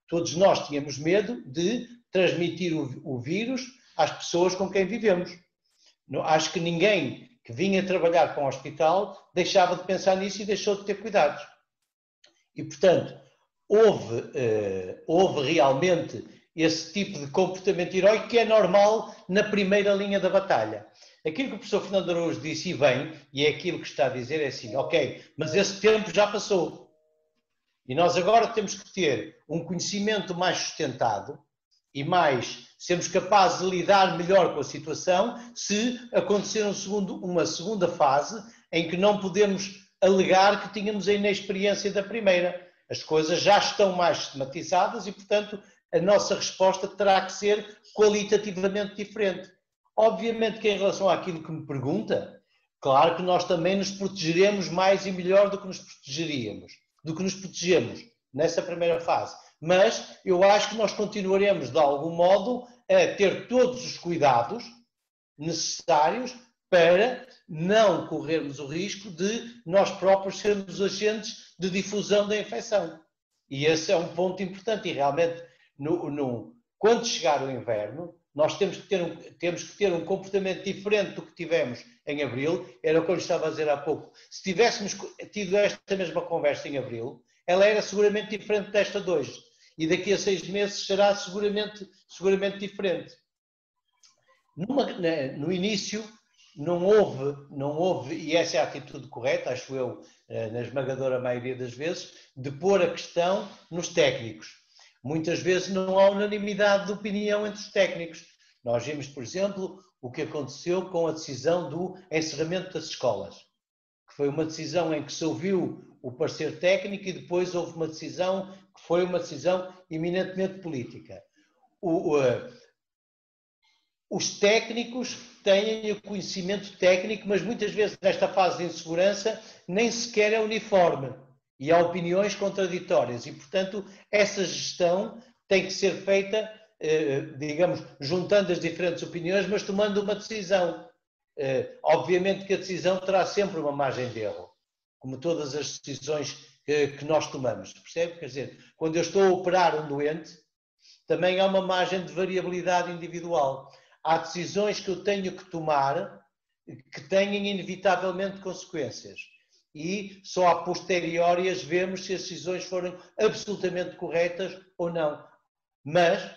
Speaker 2: Todos nós tínhamos medo de transmitir o, o vírus às pessoas com quem vivemos. Acho que ninguém que vinha trabalhar para um hospital deixava de pensar nisso e deixou de ter cuidados. E, portanto, houve, uh, houve realmente esse tipo de comportamento heróico que é normal na primeira linha da batalha. Aquilo que o professor Fernando Araújo disse e bem, e é aquilo que está a dizer, é assim, ok, mas esse tempo já passou. E nós agora temos que ter um conhecimento mais sustentado e mais sermos capazes de lidar melhor com a situação se acontecer um segundo, uma segunda fase em que não podemos alegar que tínhamos a inexperiência da primeira. As coisas já estão mais sistematizadas e, portanto, a nossa resposta terá que ser qualitativamente diferente. Obviamente que em relação àquilo que me pergunta, claro que nós também nos protegeremos mais e melhor do que nos protegeríamos, do que nos protegemos nessa primeira fase. Mas eu acho que nós continuaremos, de algum modo, a ter todos os cuidados necessários para não corrermos o risco de nós próprios sermos agentes de difusão da infecção. E esse é um ponto importante. E realmente, no, no, quando chegar o inverno, nós temos que, ter um, temos que ter um comportamento diferente do que tivemos em abril. Era o que eu estava a dizer há pouco. Se tivéssemos tido esta mesma conversa em abril, ela era seguramente diferente desta de hoje e daqui a seis meses será seguramente, seguramente diferente. Numa, no início não houve, não houve, e essa é a atitude correta, acho eu, eh, na esmagadora maioria das vezes, de pôr a questão nos técnicos. Muitas vezes não há unanimidade de opinião entre os técnicos. Nós vimos, por exemplo, o que aconteceu com a decisão do encerramento das escolas, que foi uma decisão em que se ouviu o parecer técnico e depois houve uma decisão que foi uma decisão eminentemente política. O, uh, os técnicos têm o conhecimento técnico, mas muitas vezes nesta fase de insegurança nem sequer é uniforme e há opiniões contraditórias e, portanto, essa gestão tem que ser feita, uh, digamos, juntando as diferentes opiniões, mas tomando uma decisão. Obviamente que a decisão terá sempre uma margem de erro, como todas as decisões que, que nós tomamos, percebe? Quer dizer, quando eu estou a operar um doente, também há uma margem de variabilidade individual. Há decisões que eu tenho que tomar que têm inevitavelmente consequências. E só a posteriori as vemos se as decisões forem absolutamente corretas ou não. Mas,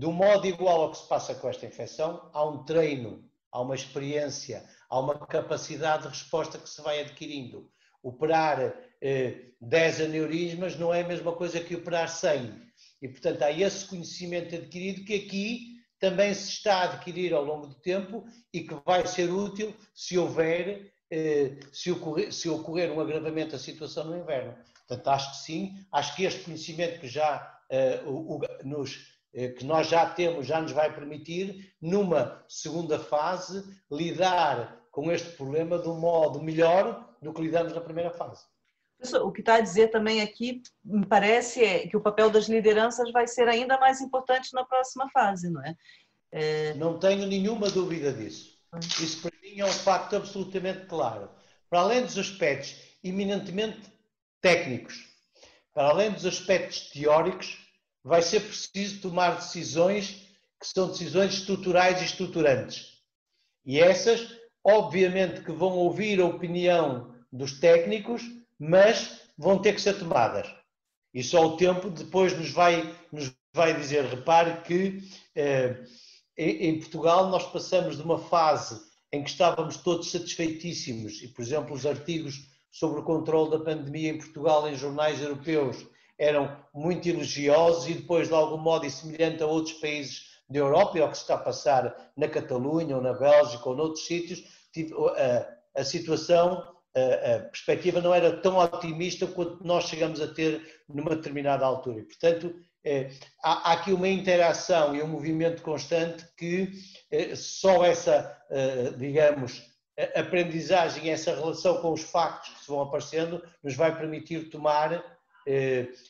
Speaker 2: um modo igual ao que se passa com esta infecção, há um treino, há uma experiência, há uma capacidade de resposta que se vai adquirindo. Operar eh, 10 aneurismas não é a mesma coisa que operar 100. E, portanto, há esse conhecimento adquirido que aqui também se está a adquirir ao longo do tempo e que vai ser útil se houver, eh, se, ocorrer, se ocorrer um agravamento da situação no inverno. Portanto, acho que sim, acho que este conhecimento que já eh, o, nos, eh, que nós já temos já nos vai permitir, numa segunda fase, lidar com este problema de um modo melhor do que lidamos na primeira fase.
Speaker 1: O que está a dizer também aqui, me parece, é que o papel das lideranças vai ser ainda mais importante na próxima fase, não é?
Speaker 2: é... Não tenho nenhuma dúvida disso. Isso para mim é um facto absolutamente claro. Para além dos aspectos eminentemente técnicos, para além dos aspectos teóricos, vai ser preciso tomar decisões que são decisões estruturais e estruturantes. E essas obviamente que vão ouvir a opinião dos técnicos, mas vão ter que ser tomadas. E só o tempo depois nos vai, nos vai dizer. Repare que eh, em Portugal nós passamos de uma fase em que estávamos todos satisfeitíssimos, e por exemplo os artigos sobre o controle da pandemia em Portugal em jornais europeus eram muito elogiosos e depois de algum modo e semelhante a outros países da Europa e ao que se está a passar na Catalunha ou na Bélgica ou noutros sítios, a, a situação, a, a, perspectiva não era tão otimista quanto nós chegamos a ter numa determinada altura. E, portanto, é, há, há, aqui uma interação e um movimento constante que é, só essa, é, digamos, aprendizagem, essa relação com os factos que se vão aparecendo, nos vai permitir tomar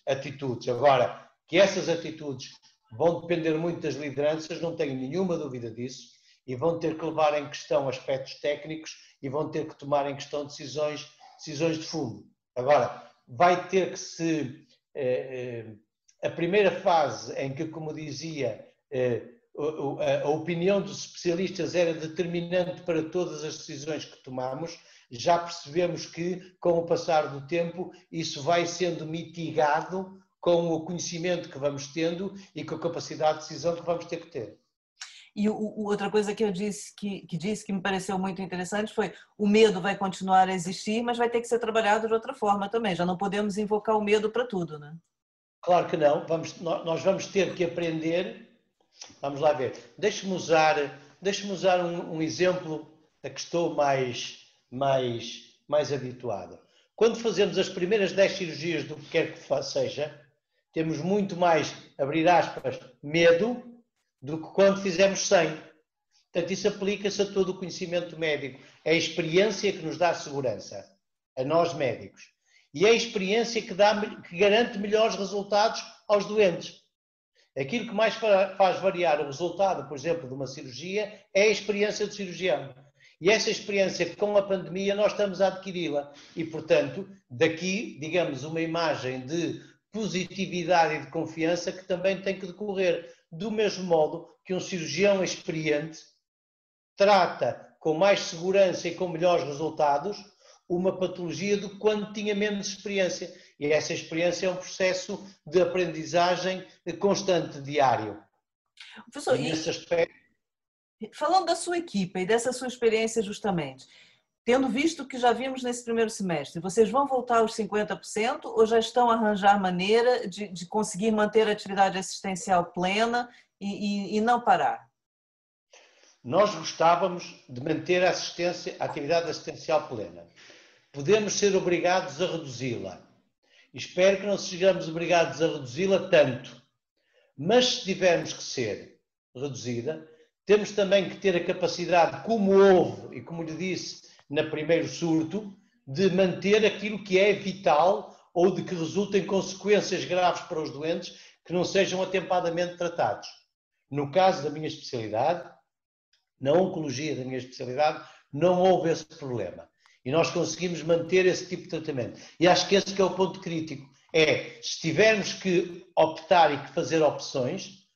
Speaker 2: atitudes. Agora, que essas atitudes vão depender muito das lideranças, não tenho nenhuma dúvida disso, e vão ter que levar em questão aspectos técnicos e vão ter que tomar em questão decisões, decisões de fundo. Agora, vai ter que se. Eh, eh, a primeira fase em que, como dizia, eh, a, a opinião dos especialistas era determinante para todas as decisões que tomamos, já percebemos que, com o passar do tempo, isso vai sendo mitigado com o conhecimento que vamos tendo e com a capacidade de decisão que vamos ter que ter.
Speaker 1: E o, o, outra coisa que eu disse que, que disse que me pareceu muito interessante foi o medo vai continuar a existir, mas vai ter que ser trabalhado de outra forma também. Já não podemos invocar o medo para tudo, né?
Speaker 2: Claro que não. Vamos, nós vamos ter que aprender. Vamos lá ver. Deixe-me usar, deixe usar um, um exemplo a que estou mais, mais, mais habituado. Quando fazemos as primeiras 10 cirurgias do que quer que seja, temos muito mais, abrir aspas, medo do que quando fizemos 100. Portanto, isso aplica-se a todo o conhecimento médico. É a experiência que nos dá segurança, a nós médicos. E é a experiência que, dá, que garante melhores resultados aos doentes. Aquilo que mais faz variar o resultado, por exemplo, de uma cirurgia é a experiência do cirurgião. E essa experiência com a pandemia nós estamos a adquiri-la. E, portanto, daqui, digamos, uma imagem de positividade e de confiança que também tem que decorrer. Do mesmo modo que um cirurgião experiente trata com mais segurança e com melhores resultados uma patologia do que quando tinha menos experiência. E essa experiência é um processo de aprendizagem constante, diário.
Speaker 1: Professor, e nesse aspecto... falando da sua equipa e dessa sua experiência justamente, tendo visto que já vimos nesse primeiro semestre, vocês vão voltar aos 50% ou já estão a arranjar maneira de, de conseguir manter a atividade assistencial plena e, e, e, não parar?
Speaker 2: Nós gostávamos de manter a, assistência, a atividade assistencial plena. Podemos ser obrigados a reduzi-la. Espero que não sejamos obrigados a reduzi-la tanto. Mas se tivermos que ser reduzida, temos também que ter a capacidade, como houve e como lhe disse, na primeiro surto, de manter aquilo que é vital ou de que resultem consequências graves para os doentes que não sejam atempadamente tratados. No caso da minha especialidade, na oncologia da minha especialidade, não houve esse problema. E nós conseguimos manter esse tipo de tratamento. E acho que esse que é o ponto crítico. É, se tivermos que optar e que fazer opções,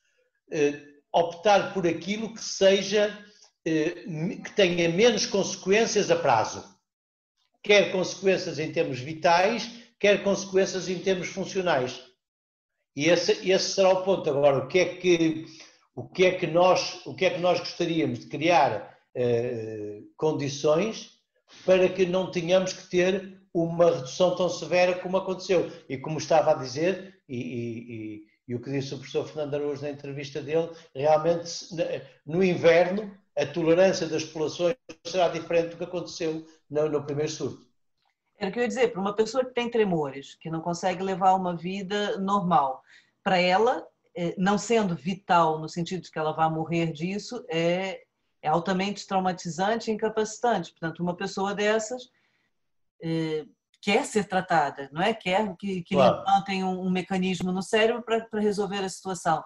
Speaker 2: eh, optar por aquilo que seja que tenha menos consequências a prazo. Quer consequências em termos vitais, quer consequências em termos funcionais. E esse, esse será o ponto. Agora, o que é que, o que, é que, nós, o que, é que nós gostaríamos de criar eh, condições para que não tenhamos que ter uma redução tão severa como aconteceu. E como estava a dizer, e, e, e o que disse o professor Fernando Araújo na entrevista dele, realmente no inverno a tolerância das populações será diferente do que aconteceu no, no primeiro surto.
Speaker 1: Era o que eu ia dizer, para uma pessoa que tem tremores, que não consegue levar uma vida normal, para ela, é, não sendo vital no sentido de que ela vai morrer disso, é, é altamente traumatizante e incapacitante. Portanto, uma pessoa dessas é, quer ser tratada, não é? Quer que, que claro. um, um mecanismo no cérebro para resolver a situação.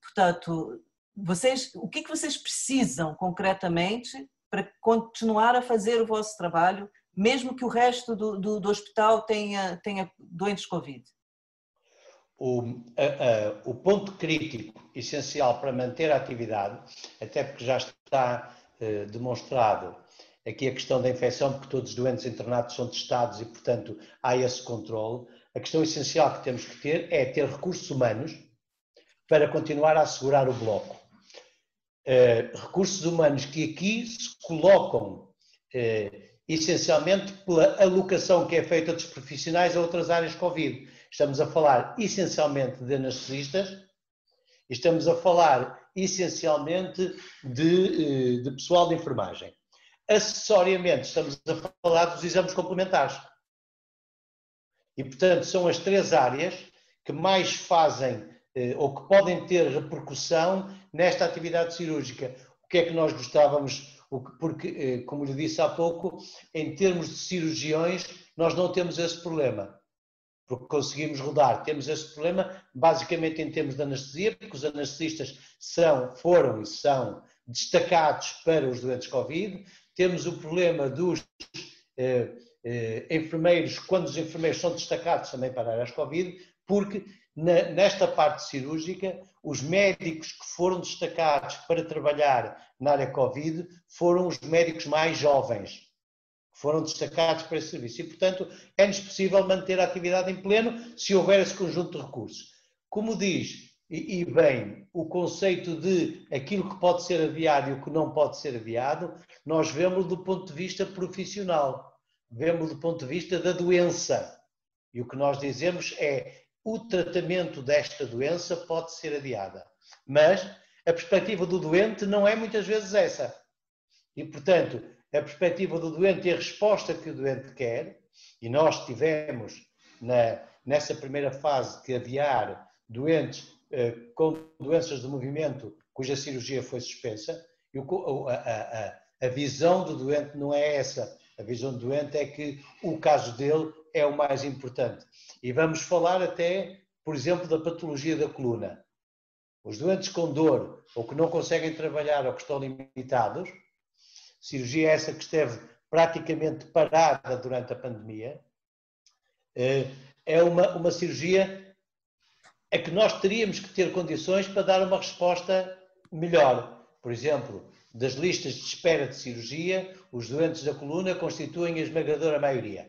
Speaker 1: Portanto, vocês, o que, que vocês precisam concretamente para continuar a fazer o vosso trabalho, mesmo que o resto do, do, do hospital tenha, tenha doentes Covid?
Speaker 2: O, a, a, o ponto crítico essencial para manter a atividade, até porque já está eh, demonstrado aqui a questão da infecção, porque todos os doentes internados são testados e, portanto, há esse controle. A questão essencial que temos que ter é ter recursos humanos para continuar a assegurar o bloco. Uh, recursos humanos que aqui se colocam uh, essencialmente pela alocação que é feita dos profissionais a outras áreas Covid. Estamos a falar essencialmente de anestesistas, estamos a falar essencialmente de, eh, de pessoal de enfermagem. Acessoriamente, estamos a falar dos exames complementares. E, portanto, são as três áreas que mais fazem eh, ou que podem ter repercussão nesta atividade cirúrgica. O que é que nós gostávamos porque, eh, como lhe disse há pouco, em termos de cirurgiões, nós não temos esse problema, porque conseguimos rodar. Temos esse problema basicamente em termos de anestesia, porque os anestesistas são, foram e são destacados para os doentes Covid. Temos o problema dos eh, eh, enfermeiros, quando os enfermeiros são destacados também para áreas Covid, porque nesta parte cirúrgica, os médicos que foram destacados para trabalhar na área Covid foram os médicos mais jovens, que foram destacados para esse serviço. E, portanto, é-nos possível manter a atividade em pleno se houver esse conjunto de recursos. Como diz, e, bem, o conceito de aquilo que pode ser aviado e o que não pode ser aviado, nós vemos do ponto de vista profissional, vemos do ponto de vista da doença. E o que nós dizemos é o tratamento desta doença pode ser adiada. Mas a perspectiva do doente não é muitas vezes essa. E, portanto, a perspectiva do doente e a resposta que o doente quer, e nós tivemos na, nessa primeira fase que aviar doentes eh, com doenças de movimento cuja cirurgia foi suspensa, e o, a, a, a visão do doente não é essa. A visão do doente é que o caso dele é o mais importante. E vamos falar até, por exemplo, da patologia da coluna. Os doentes com dor ou que não conseguem trabalhar ou que estão limitados, cirurgia essa que esteve praticamente parada durante a pandemia, eh, é uma, uma cirurgia a que nós teríamos que ter condições para dar uma resposta melhor. Por exemplo, das listas de espera de cirurgia, os doentes da coluna constituem a esmagadora maioria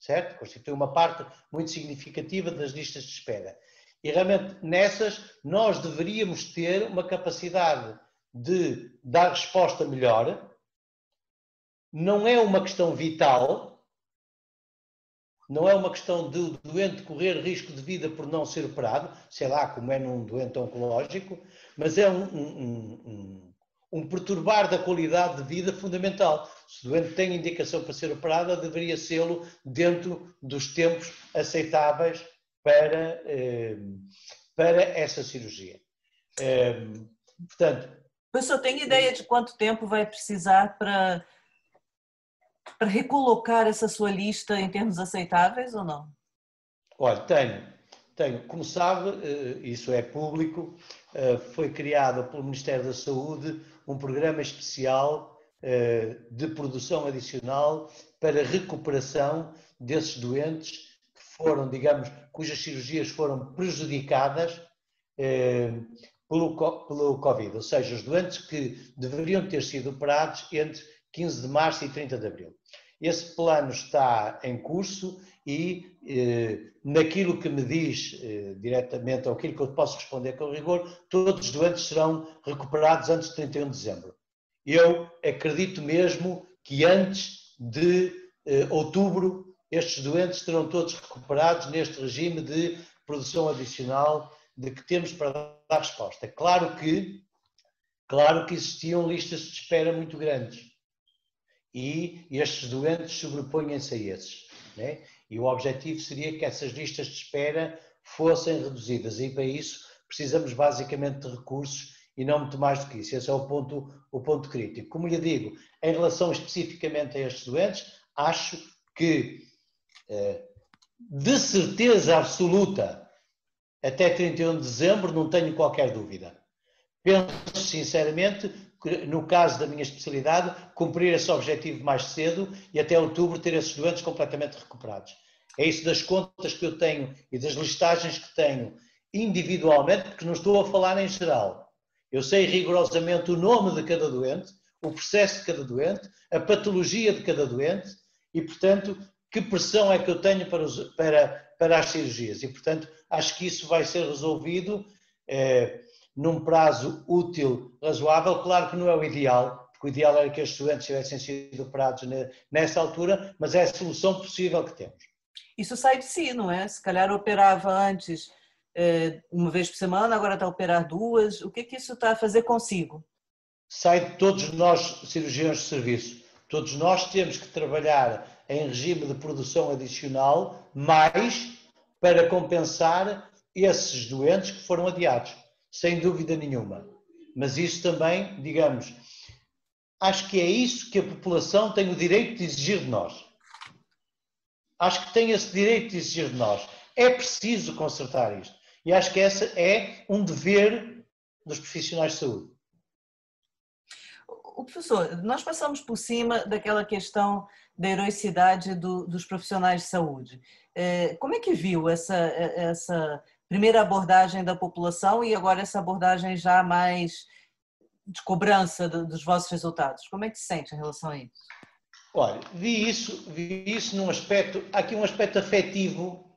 Speaker 2: certo? Constitui uma parte muito significativa das listas de espera. E realmente nessas nós deveríamos ter uma capacidade de dar resposta melhor. Não é uma questão vital, não é uma questão de o doente correr risco de vida por não ser operado, sei lá, como é num doente oncológico, mas é um, um, um um perturbar da qualidade de vida fundamental. Se o doente tem indicação para ser operada, deveria sê-lo dentro dos tempos aceitáveis para, eh, para essa cirurgia. Eh,
Speaker 1: portanto. O senhor tem ideia de quanto tempo vai precisar para, para recolocar essa sua lista em termos aceitáveis ou não?
Speaker 2: Olha, tenho. tenho. Como sabe, eh, isso é público, foi criado pelo Ministério da Saúde um programa especial uh, de produção adicional para recuperação desses doentes que foram, digamos, cujas cirurgias foram prejudicadas uh, pelo, pelo Covid, ou seja, os doentes que deveriam ter sido operados entre 15 de março e 30 de abril. Esse plano está em curso e eh, naquilo que me diz eh, diretamente, ou aquilo que eu posso responder com rigor, todos os doentes serão recuperados antes de 31 de dezembro. Eu acredito mesmo que antes de eh, outubro estes doentes serão todos recuperados neste regime de produção adicional de que temos para dar resposta. Claro que, claro que existiam listas de espera muito grandes e estes doentes sobrepõem-se a esses. Né? E o objetivo seria que essas listas de espera fossem reduzidas. E para isso precisamos basicamente de recursos e não muito mais do que isso. Esse é o ponto, o ponto crítico. Como lhe digo, em relação especificamente a estes doentes, acho que eh, de certeza absoluta até 31 de dezembro não tenho qualquer dúvida. Penso sinceramente no caso da minha especialidade, cumprir esse objetivo mais cedo e até outubro ter esses doentes completamente recuperados. É isso das contas que eu tenho e das listagens que tenho individualmente, porque não estou a falar em geral. Eu sei rigorosamente o nome de cada doente, o processo de cada doente, a patologia de cada doente e, portanto, que pressão é que eu tenho para, os, para, para as cirurgias. E, portanto, acho que isso vai ser resolvido eh, num prazo útil, razoável. Claro que não é o ideal, porque o ideal era que os doentes tivessem sido operados nessa altura, mas é a solução possível que temos.
Speaker 1: Isso sai de si, não é? Se calhar operava antes eh, uma vez por semana, agora está a operar duas. O que é que isso está a fazer consigo?
Speaker 2: Sai de todos nós, cirurgiões de serviço. Todos nós temos que trabalhar em regime de produção adicional, mais para compensar esses doentes que foram adiados, sem dúvida nenhuma. Mas isso também, digamos, acho que é isso que a população tem o direito de exigir de nós. Acho que tem esse direito de exigir de nós. É preciso consertar isto. E acho que esse é um dever dos profissionais de saúde.
Speaker 1: O professor, nós passamos por cima daquela questão da heroicidade do, dos profissionais de saúde. É, como é que viu essa, essa primeira abordagem da população e agora essa abordagem já mais de cobrança dos vossos resultados? Como é que se sente em relação a isso?
Speaker 2: Olha, vi isso, vi isso num aspecto, há aqui um aspecto afetivo,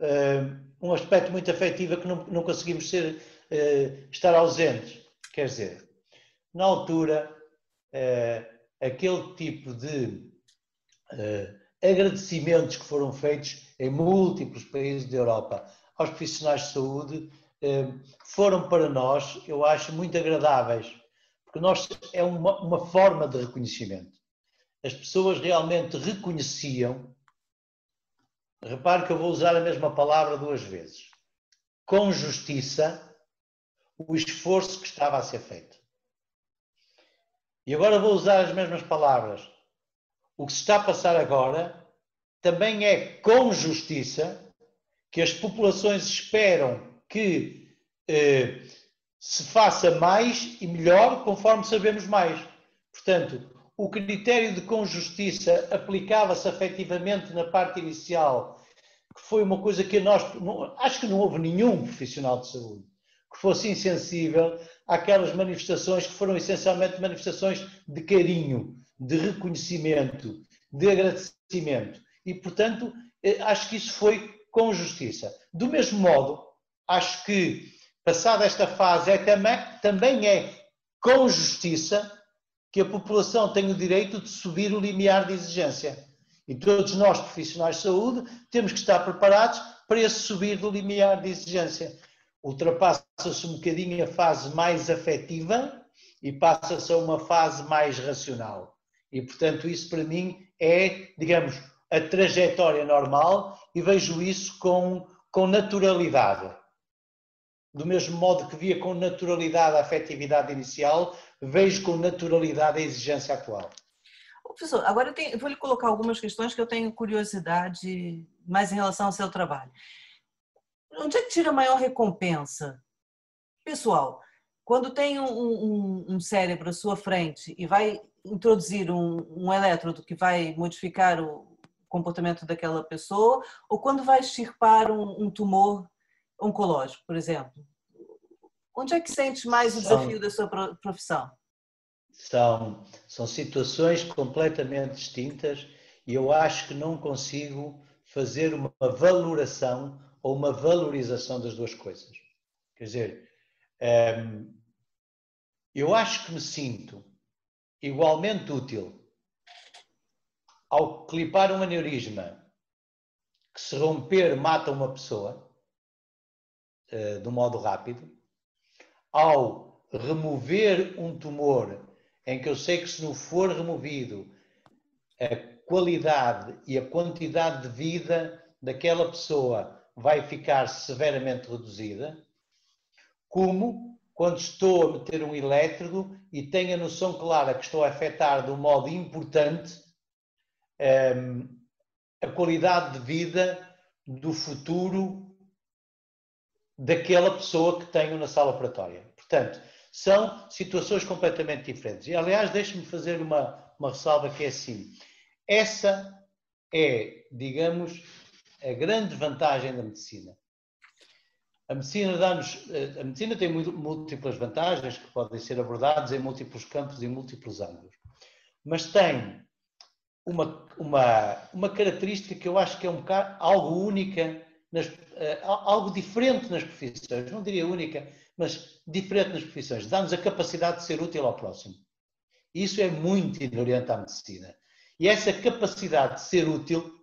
Speaker 2: uh, um aspecto muito afetivo que não, não conseguimos ser, uh, estar ausentes. Quer dizer, na altura, uh, aquele tipo de agradecimentos que foram feitos em múltiplos países da Europa aos profissionais de saúde uh, foram para nós, eu acho, muito agradáveis, porque nós é uma, uma forma de reconhecimento. As pessoas realmente reconheciam, repare que eu vou usar a mesma palavra duas vezes, com justiça, o esforço que estava a ser feito. E agora vou usar as mesmas palavras o que se está a passar agora também é com justiça que as populações esperam que eh, se faça mais e melhor conforme sabemos mais. Portanto, o critério de com justiça aplicava-se efetivamente na parte inicial, que foi uma coisa que nós, acho que não houve nenhum profissional de saúde que fosse insensível àquelas manifestações que foram essencialmente manifestações de carinho, de reconhecimento, de agradecimento. E, portanto, eh, acho que isso foi com justiça. Do mesmo modo, acho que, passada esta fase, é também, também é com justiça que a população tem o direito de subir o limiar de exigência. E todos nós, profissionais de saúde, temos que estar preparados para esse subir do limiar de exigência. Ultrapassa-se um bocadinho a fase mais afetiva e passa-se a uma fase mais racional. E, portanto, isso para mim é, digamos, a trajetória normal e vejo isso com, com naturalidade. Do mesmo modo que via com naturalidade a afetividade inicial, vejo com naturalidade a exigência atual.
Speaker 1: Professor, agora eu, tenho, vou lhe colocar algumas questões que eu tenho curiosidade mais em relação ao seu trabalho. Onde é que tira a maior recompensa? Pessoal, quando tem um, um, um cérebro à sua frente e vai introduzir um, um elétrodo que vai modificar o comportamento daquela pessoa, ou quando vai extirpar um, um tumor oncológico, por exemplo? Onde é que sente mais o desafio da sua profissão?
Speaker 2: São, são situações completamente distintas e eu acho que não consigo fazer uma valoração ou uma valorização das duas coisas. Quer dizer, ehm, eu acho que me sinto igualmente útil ao clipar um aneurisma que se romper mata uma pessoa uh, de um modo rápido, ao remover um tumor em que eu sei que se não for removido a qualidade e a quantidade de vida daquela pessoa vai ficar severamente reduzida, como quando estou a meter um elétrodo e tenho a noção clara que estou a afetar de um modo importante a qualidade de vida do futuro daquela pessoa que tenho na sala operatória. Portanto, são situações completamente diferentes. E, aliás, deixe-me fazer uma, uma ressalva que é assim. Essa é, digamos, a grande vantagem da medicina. a medicina dá-nos, a medicina tem múltiplas vantagens que podem ser abordadas em múltiplos campos e múltiplos ângulos, mas tem uma, uma, uma característica que eu acho que é um bocado algo única, nas, uh, algo diferente nas profissões, não diria única, mas diferente nas profissões, dá-nos a capacidade de ser útil ao próximo. Isso é muito inerente à medicina. E essa capacidade de ser útil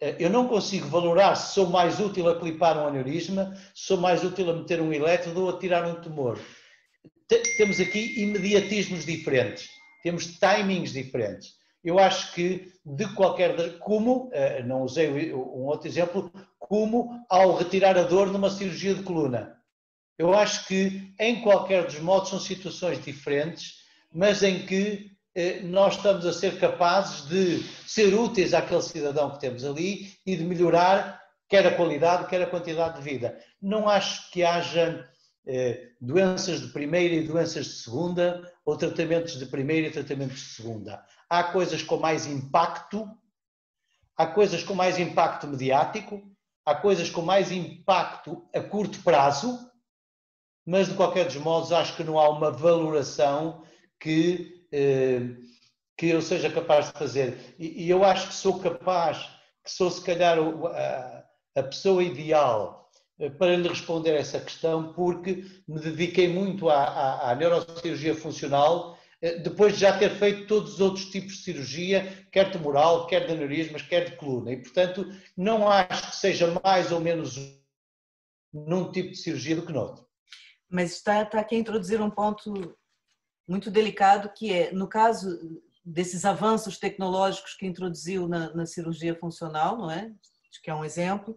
Speaker 2: eh, eu não consigo valorar se sou mais útil a clipar um aneurisma, se sou mais útil a meter um elétrodo ou a tirar um tumor. Temos aqui imediatismos diferentes, temos timings diferentes. Eu acho que de qualquer. Como, eh, não usei um outro exemplo, como ao retirar a dor numa cirurgia de coluna. Eu acho que em qualquer dos modos são situações diferentes, mas em que eh, nós estamos a ser capazes de ser úteis àquele cidadão que temos ali e de melhorar quer a qualidade, quer a quantidade de vida. Não acho que haja eh, doenças de primeira e doenças de segunda, ou tratamentos de primeira e tratamentos de segunda. Há coisas com mais impacto, há coisas com mais impacto mediático, há coisas com mais impacto a curto prazo, mas de qualquer dos modos acho que não há uma valoração que eh, que eu seja capaz de fazer. E, eu acho que sou capaz, que sou se calhar a, pessoa ideal eh, para lhe responder essa questão, porque me dediquei muito à, à, à neurocirurgia funcional, depois de já ter feito todos os outros tipos de cirurgia, quer tumoral, quer de aneurismas, quer de coluna. E, portanto, não acho que seja mais ou menos num tipo de cirurgia do que noutro.
Speaker 1: Mas está, está aqui a introduzir um ponto muito delicado, que é, no caso desses avanços tecnológicos que introduziu na, na cirurgia funcional, não é? Acho que é um exemplo.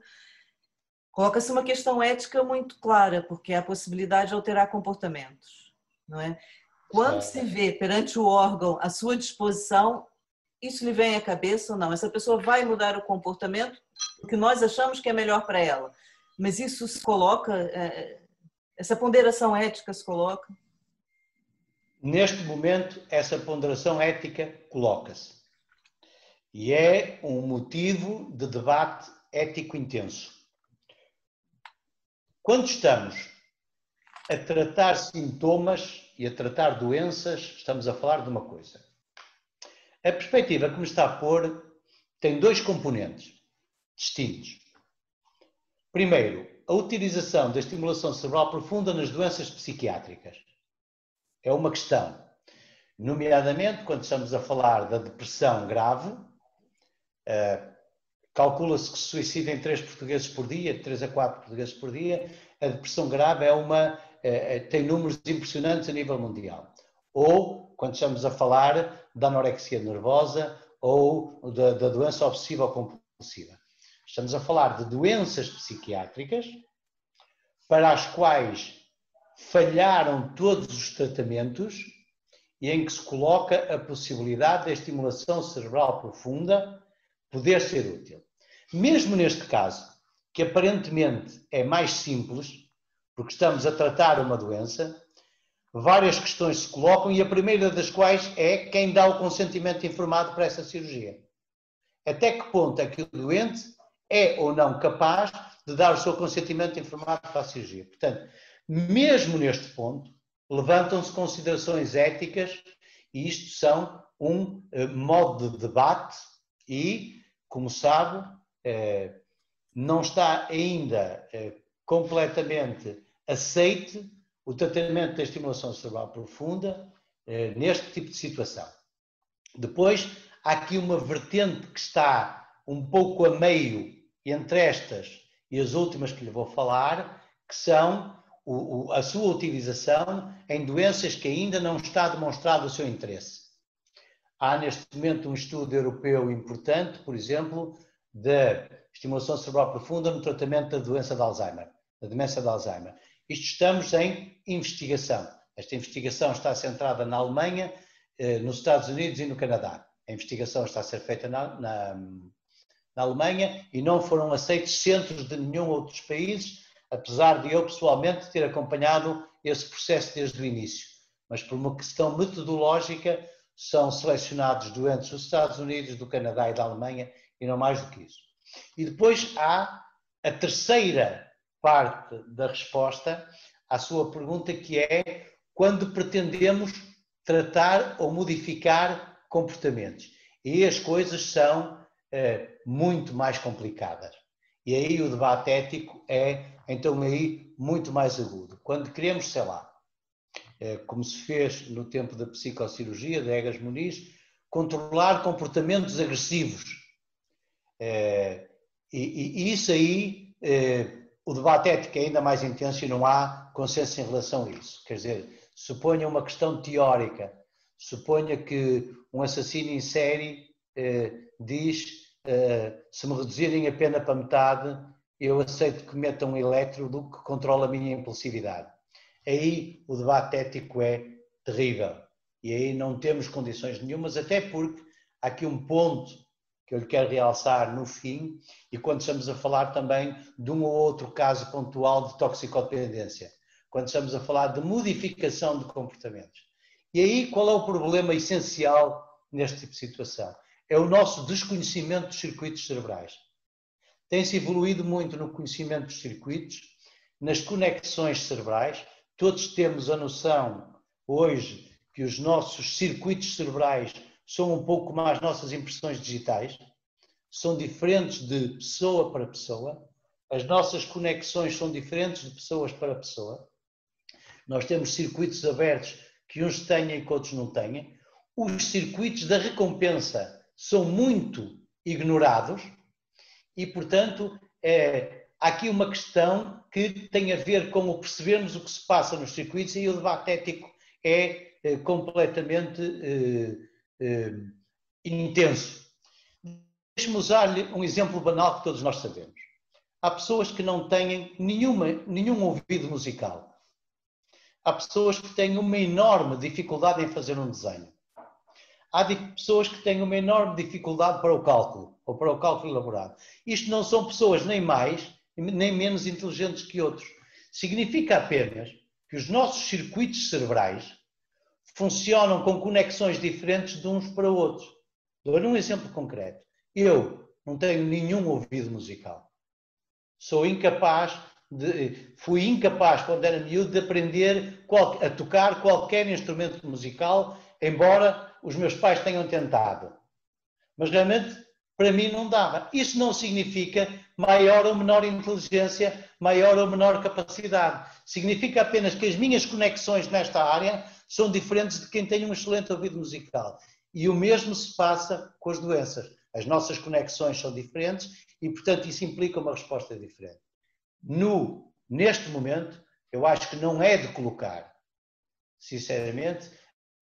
Speaker 1: Coloca-se uma questão ética muito clara, porque é a possibilidade de alterar comportamentos, não é? Quando se vê perante o órgão à sua disposição, isso lhe vem à cabeça ou não? Essa pessoa vai mudar o comportamento porque nós achamos que é melhor para ela, mas isso se coloca, é, essa ponderação ética se coloca?
Speaker 2: Neste momento, essa ponderação ética coloca-se. E é um motivo de debate ético intenso. Quando estamos a tratar sintomas e a tratar doenças, estamos a falar de uma coisa. A perspectiva que me está a pôr tem dois componentes distintos. Primeiro, a utilização da estimulação cerebral profunda nas doenças psiquiátricas é uma questão. Nomeadamente, quando estamos a falar da depressão grave, uh, calcula-se que se suicidem 3 portugueses por dia, 3 a 4 portugueses por dia, a depressão grave é uma, uh, tem números impressionantes a nível mundial. Ou, quando estamos a falar da anorexia nervosa ou da, da doença obsessiva compulsiva. Estamos a falar de doenças psiquiátricas para as quais falharam todos os tratamentos e em que se coloca a possibilidade da estimulação cerebral profunda poder ser útil. Mesmo neste caso, que aparentemente é mais simples, porque estamos a tratar uma doença, várias questões se colocam e a primeira das quais é quem dá o consentimento informado para essa cirurgia. Até que ponto é que o doente é ou não capaz de dar o seu consentimento informado para a cirurgia? Portanto, mesmo neste ponto, levantam-se considerações éticas e isto são um uh, modo de debate e, como sabe, uh, não está ainda uh, completamente aceite o tratamento da estimulação cerebral profunda neste tipo de situação. Depois, há aqui uma vertente que está um pouco a meio entre estas e as últimas que lhe vou falar, que são o, o, a sua utilização em doenças que ainda não está demonstrado o seu interesse. Há neste momento um estudo europeu importante, por exemplo, da estimulação cerebral profunda no tratamento da doença de Alzheimer, da demência de Alzheimer. Isto estamos em investigação. Esta investigação está centrada na Alemanha, eh, nos Estados Unidos e no Canadá. A investigação está a ser feita na, na, na Alemanha e não foram aceitos centros de nenhum outros países apesar de eu pessoalmente ter acompanhado esse processo desde o início. Mas por uma questão metodológica, são selecionados doentes dos Estados Unidos, do Canadá e da Alemanha, e não mais do que isso. E depois há a terceira parte da resposta à sua pergunta, que é quando pretendemos tratar ou modificar comportamentos. E as coisas são é, muito mais complicadas. E aí o debate ético é, então, aí muito mais agudo. Quando queremos, sei lá, é, como se fez no tempo da psicocirurgia, de Egas Muniz, controlar comportamentos agressivos. É, e, e, isso aí, é, o debate ético é ainda mais intenso e não há consenso em relação a isso. Quer dizer, suponha uma questão teórica, suponha que um assassino em série diz se me reduzirem a pena para metade, eu aceito que metam um elétrodo que controla a minha impulsividade. Aí o debate ético é terrível. E aí não temos condições nenhumas, até porque há aqui um ponto que eu lhe quero realçar no fim, e quando estamos a falar também de um ou outro caso pontual de toxicodependência, quando estamos a falar de modificação de comportamentos. E aí qual é o problema essencial neste tipo de situação? é o nosso desconhecimento dos circuitos cerebrais. Tem-se evoluído muito no conhecimento dos circuitos, nas conexões cerebrais. Todos temos a noção hoje que os nossos circuitos cerebrais são um pouco como as nossas impressões digitais, são diferentes de pessoa para pessoa, as nossas conexões são diferentes de pessoas para pessoa. Nós temos circuitos abertos que uns têm e que outros não têm. Os circuitos da recompensa são muito ignorados e, portanto, é, há aqui uma questão que tem a ver com o percebermos o que se passa nos circuitos e o debate ético é, é completamente é, intenso. Deixe-me usar-lhe um exemplo banal que todos nós sabemos. Há pessoas que não têm nenhuma, nenhum ouvido musical. Há pessoas que têm uma enorme dificuldade em fazer um desenho há pessoas que têm uma enorme dificuldade para o cálculo, ou para o cálculo elaborado. Isto não são pessoas nem mais, nem menos inteligentes que outros. Significa apenas que os nossos circuitos cerebrais funcionam com conexões diferentes de uns para outros. Dou-lhe um exemplo concreto. Eu não tenho nenhum ouvido musical. Sou incapaz de, fui incapaz, quando era miúdo, de aprender a tocar qualquer instrumento musical, embora os meus pais tenham tentado. Mas realmente, para mim, não dava. Isso não significa maior ou menor inteligência, maior ou menor capacidade. Significa apenas que as minhas conexões nesta área são diferentes de quem tem um excelente ouvido musical. E o mesmo se passa com as doenças. As nossas conexões são diferentes e, portanto, isso implica uma resposta diferente. No, neste momento, eu acho que não é de colocar, sinceramente,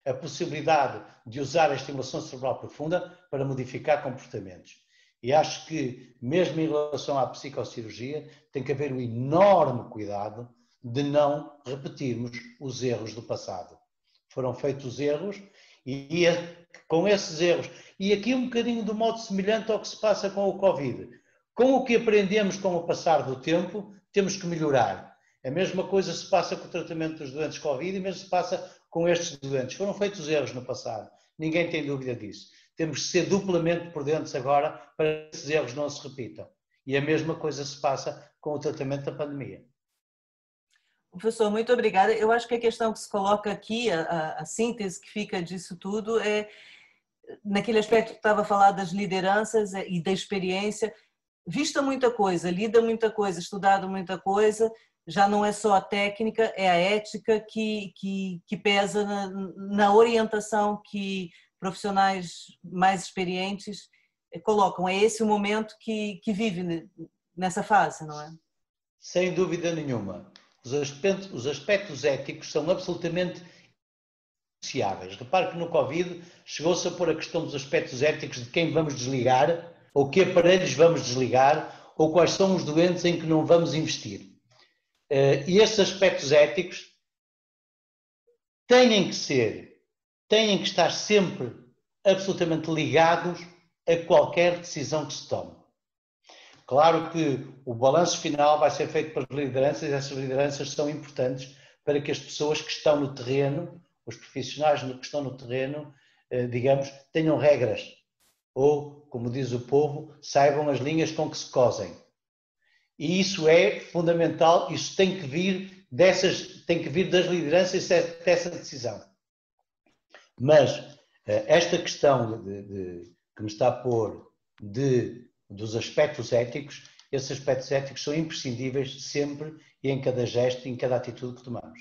Speaker 2: a possibilidade de usar a estimulação cerebral profunda para modificar comportamentos. E acho que, mesmo em relação à psicocirurgia, tem que haver um enorme cuidado de não repetirmos os erros do passado. Foram feitos erros e com esses erros, e aqui um bocadinho do modo semelhante ao que se passa com o Covid. Com o que aprendemos com o passar do tempo, temos que melhorar. A mesma coisa se passa com o tratamento dos doentes Covid e mesmo se passa com estes doentes. Foram feitos erros no passado, ninguém tem dúvida disso. Temos de ser duplamente prudentes agora para que esses erros não se repitam. E a mesma coisa se passa com o tratamento da pandemia.
Speaker 1: Professor, muito obrigada. Eu acho que a questão que se coloca aqui, a, a síntese que fica disso tudo, é naquele aspecto que estava a falar das lideranças e da experiência, vista muita coisa, lida muita coisa, estudado muita coisa, já não é só a técnica, é a ética que, que, que pesa na, na, orientação que profissionais mais experientes colocam. É esse o momento que, que vive nessa fase, não é?
Speaker 2: Sem dúvida nenhuma. Os aspectos, os aspectos éticos são absolutamente negociáveis. Repare que no Covid chegou-se a pôr a questão dos aspectos éticos de quem vamos desligar, ou que aparelhos vamos desligar, ou quais são os doentes em que não vamos investir. Eh, e estes aspectos éticos têm que ser, têm que estar sempre absolutamente ligados a qualquer decisão que se tome. Claro que o balanço final vai ser feito pelas lideranças e essas lideranças são importantes para que as pessoas que estão no terreno, os profissionais que estão no terreno, eh, digamos, tenham regras ou, como diz o povo, saibam as linhas com que se cosem. E isso é fundamental, isso tem que vir dessas, tem que vir das lideranças dessa decisão. Mas eh, esta questão de, de, que me está a pôr de, dos aspectos éticos, esses aspectos éticos são imprescindíveis sempre e em cada gesto, em cada atitude que tomamos.